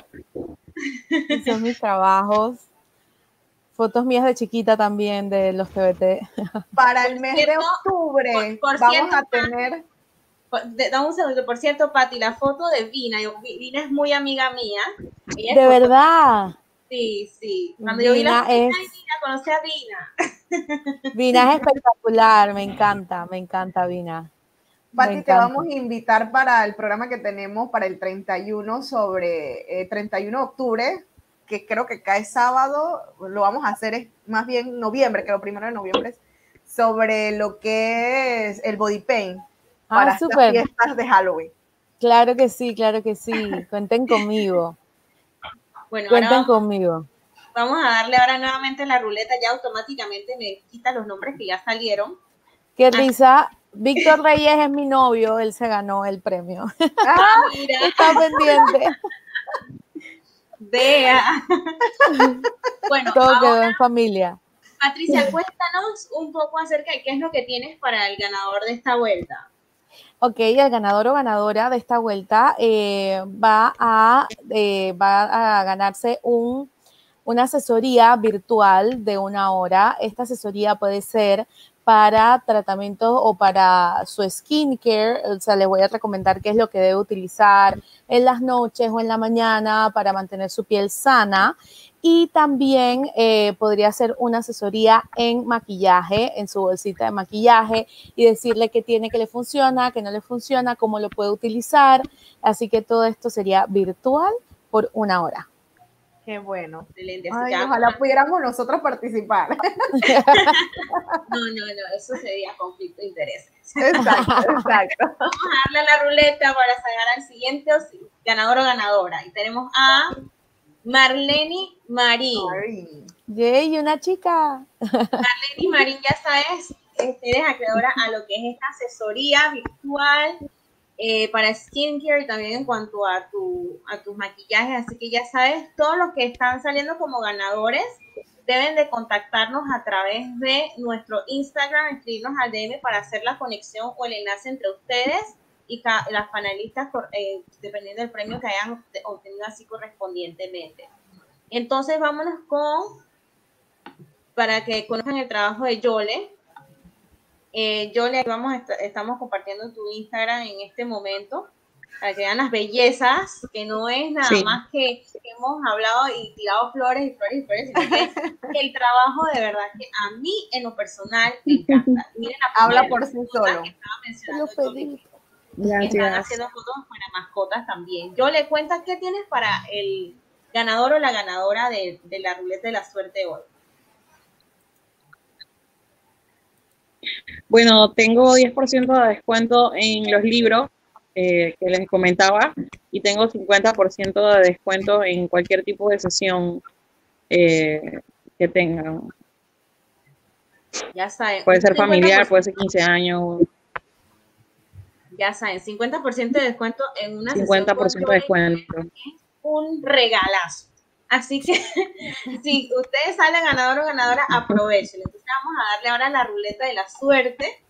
Son mis trabajos. Fotos mías de chiquita también de los TBT. Para el mes de octubre vamos a tener. Dame un segundo, por cierto, Pati, la foto de Vina, Vina es muy amiga mía. de verdad. Sí, sí. Cuando yo vi la es... Vina, conocí a Vina. <laughs> Vina es espectacular, me encanta, me encanta Vina. Pati, te vamos a invitar para el programa que tenemos para el 31 sobre 31 eh, de octubre, que creo que cae sábado, lo vamos a hacer es más bien noviembre, que lo primero de noviembre, sobre lo que es el body paint ah, para las fiestas de Halloween. Claro que sí, claro que sí. Cuenten conmigo. Bueno, Cuenten conmigo. Vamos a darle ahora nuevamente la ruleta, ya automáticamente me quita los nombres que ya salieron. Qué ah. risa. Víctor Reyes es mi novio, él se ganó el premio. Ah, <laughs> mira. Está pendiente. Vea. bueno, todo quedó en familia. Patricia, cuéntanos un poco acerca de qué es lo que tienes para el ganador de esta vuelta. Ok, el ganador o ganadora de esta vuelta eh, va, a, eh, va a ganarse un, una asesoría virtual de una hora. Esta asesoría puede ser para tratamientos o para su skincare. O sea, les voy a recomendar qué es lo que debe utilizar en las noches o en la mañana para mantener su piel sana. Y también eh, podría hacer una asesoría en maquillaje, en su bolsita de maquillaje y decirle qué tiene que le funciona, qué no le funciona, cómo lo puede utilizar. Así que todo esto sería virtual por una hora. Qué bueno. Excelente. ojalá pudiéramos nosotros participar. <laughs> <laughs> No, no, no, eso sería conflicto de intereses. Exacto, <laughs> exacto. Vamos a darle a la ruleta para sacar al siguiente ganador o ganadora. Y tenemos a Marlene Marín. Yay, una chica. Marlene Marín, ya sabes, eres acreedora a lo que es esta asesoría virtual eh, para skincare y también en cuanto a, tu, a tus maquillajes. Así que ya sabes, todos los que están saliendo como ganadores deben de contactarnos a través de nuestro Instagram, escribirnos al DM para hacer la conexión o el enlace entre ustedes y las panelistas, eh, dependiendo del premio que hayan obtenido así correspondientemente. Entonces, vámonos con, para que conozcan el trabajo de Yole, eh, yo le vamos estamos compartiendo tu Instagram en este momento para que vean las bellezas, que no es nada más que hemos hablado y tirado flores y flores y flores, sino que <laughs> el trabajo de verdad que a mí en lo personal me encanta. Miren Habla por sí solo. Están haciendo fotos para mascotas también. Yo le cuento qué tienes para el ganador o la ganadora de, de la ruleta de la suerte hoy. Bueno, tengo 10% de descuento en los libros eh, que les comentaba y tengo 50% de descuento en cualquier tipo de sesión eh, que tengan. Ya saben. Puede ser familiar, puede ser 15 años. Ya saben, 50% de descuento en una 50% de descuento. Un regalazo. Así que <laughs> si ustedes salen ganador o ganadora, aprovechen. Entonces vamos a darle ahora la ruleta de la suerte.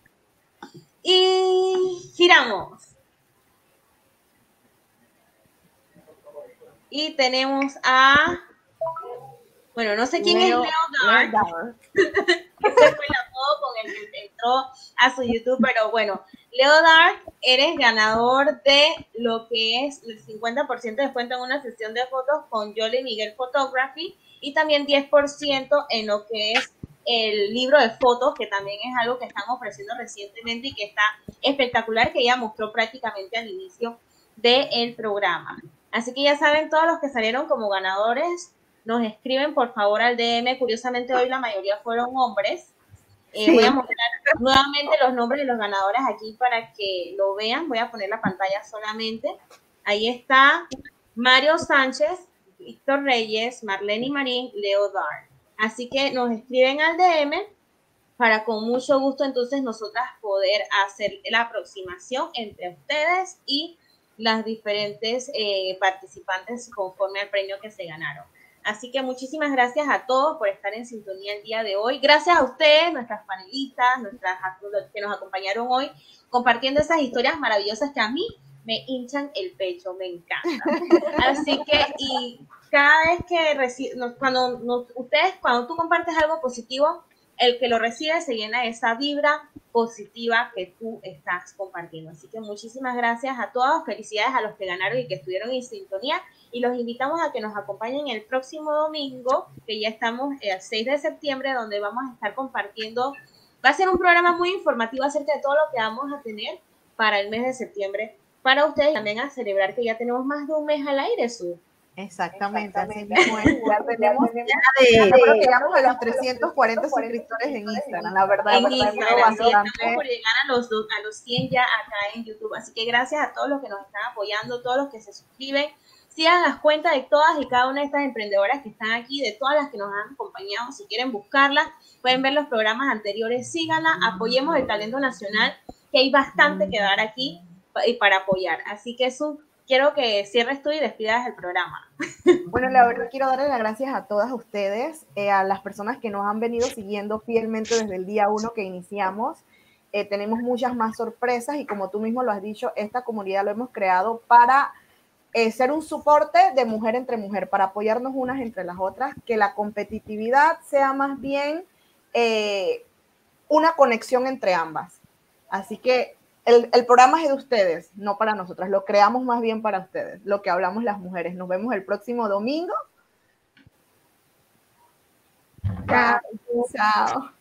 Y giramos. Y tenemos a. Bueno, no sé quién es Leo Dark. <laughs> Ese fue el apodo con el que entró a su YouTube, pero bueno, Leo Dark, eres ganador de lo que es el 50% de descuento en una sesión de fotos con Yole Miguel Photography y también 10% en lo que es el libro de fotos, que también es algo que están ofreciendo recientemente y que está espectacular, que ella mostró prácticamente al inicio del programa. Así que ya saben, todos los que salieron como ganadores, nos escriben por favor al DM. Curiosamente hoy la mayoría fueron hombres. Eh, voy a mostrar nuevamente los nombres de los ganadores aquí para que lo vean. Voy a poner la pantalla solamente. Ahí está Mario Sánchez, Víctor Reyes, Marlene Marín, Leo Dar. Así que nos escriben al DM para con mucho gusto entonces nosotras poder hacer la aproximación entre ustedes y las diferentes eh, participantes conforme al premio que se ganaron. Así que muchísimas gracias a todos por estar en sintonía el día de hoy. Gracias a ustedes, nuestras panelistas, nuestras que nos acompañaron hoy, compartiendo esas historias maravillosas que a mí me hinchan el pecho, me encanta. <laughs> Así que, y cada vez que cuando ustedes, cuando tú compartes algo positivo, el que lo recibe se llena de esa vibra positiva que tú estás compartiendo. Así que muchísimas gracias a todos, felicidades a los que ganaron y que estuvieron en sintonía y los invitamos a que nos acompañen el próximo domingo, que ya estamos el 6 de septiembre, donde vamos a estar compartiendo, va a ser un programa muy informativo acerca de todo lo que vamos a tener para el mes de septiembre, para ustedes también a celebrar que ya tenemos más de un mes al aire, Su. Exactamente, Exactamente. Así <laughs> ya tenemos, ya de, llegamos a los 340 suscriptores en Instagram, la verdad. En Instagram, sí, estamos por llegar a los, a los 100 ya acá en YouTube. Así que gracias a todos los que nos están apoyando, todos los que se suscriben. Sigan las cuentas de todas y cada una de estas emprendedoras que están aquí, de todas las que nos han acompañado. Si quieren buscarlas, pueden ver los programas anteriores, síganla, apoyemos el talento nacional, que hay bastante que dar aquí y para apoyar. Así que eso quiero que cierres tú y despidas el programa. Bueno, la verdad quiero darle las gracias a todas ustedes, eh, a las personas que nos han venido siguiendo fielmente desde el día uno que iniciamos. Eh, tenemos muchas más sorpresas y como tú mismo lo has dicho, esta comunidad lo hemos creado para eh, ser un soporte de mujer entre mujer, para apoyarnos unas entre las otras, que la competitividad sea más bien una conexión entre ambas. Así que el, el, programa es de ustedes, no para nosotras. Lo creamos más bien para ustedes, lo que hablamos las mujeres. Nos vemos el próximo domingo. Chao. Chao.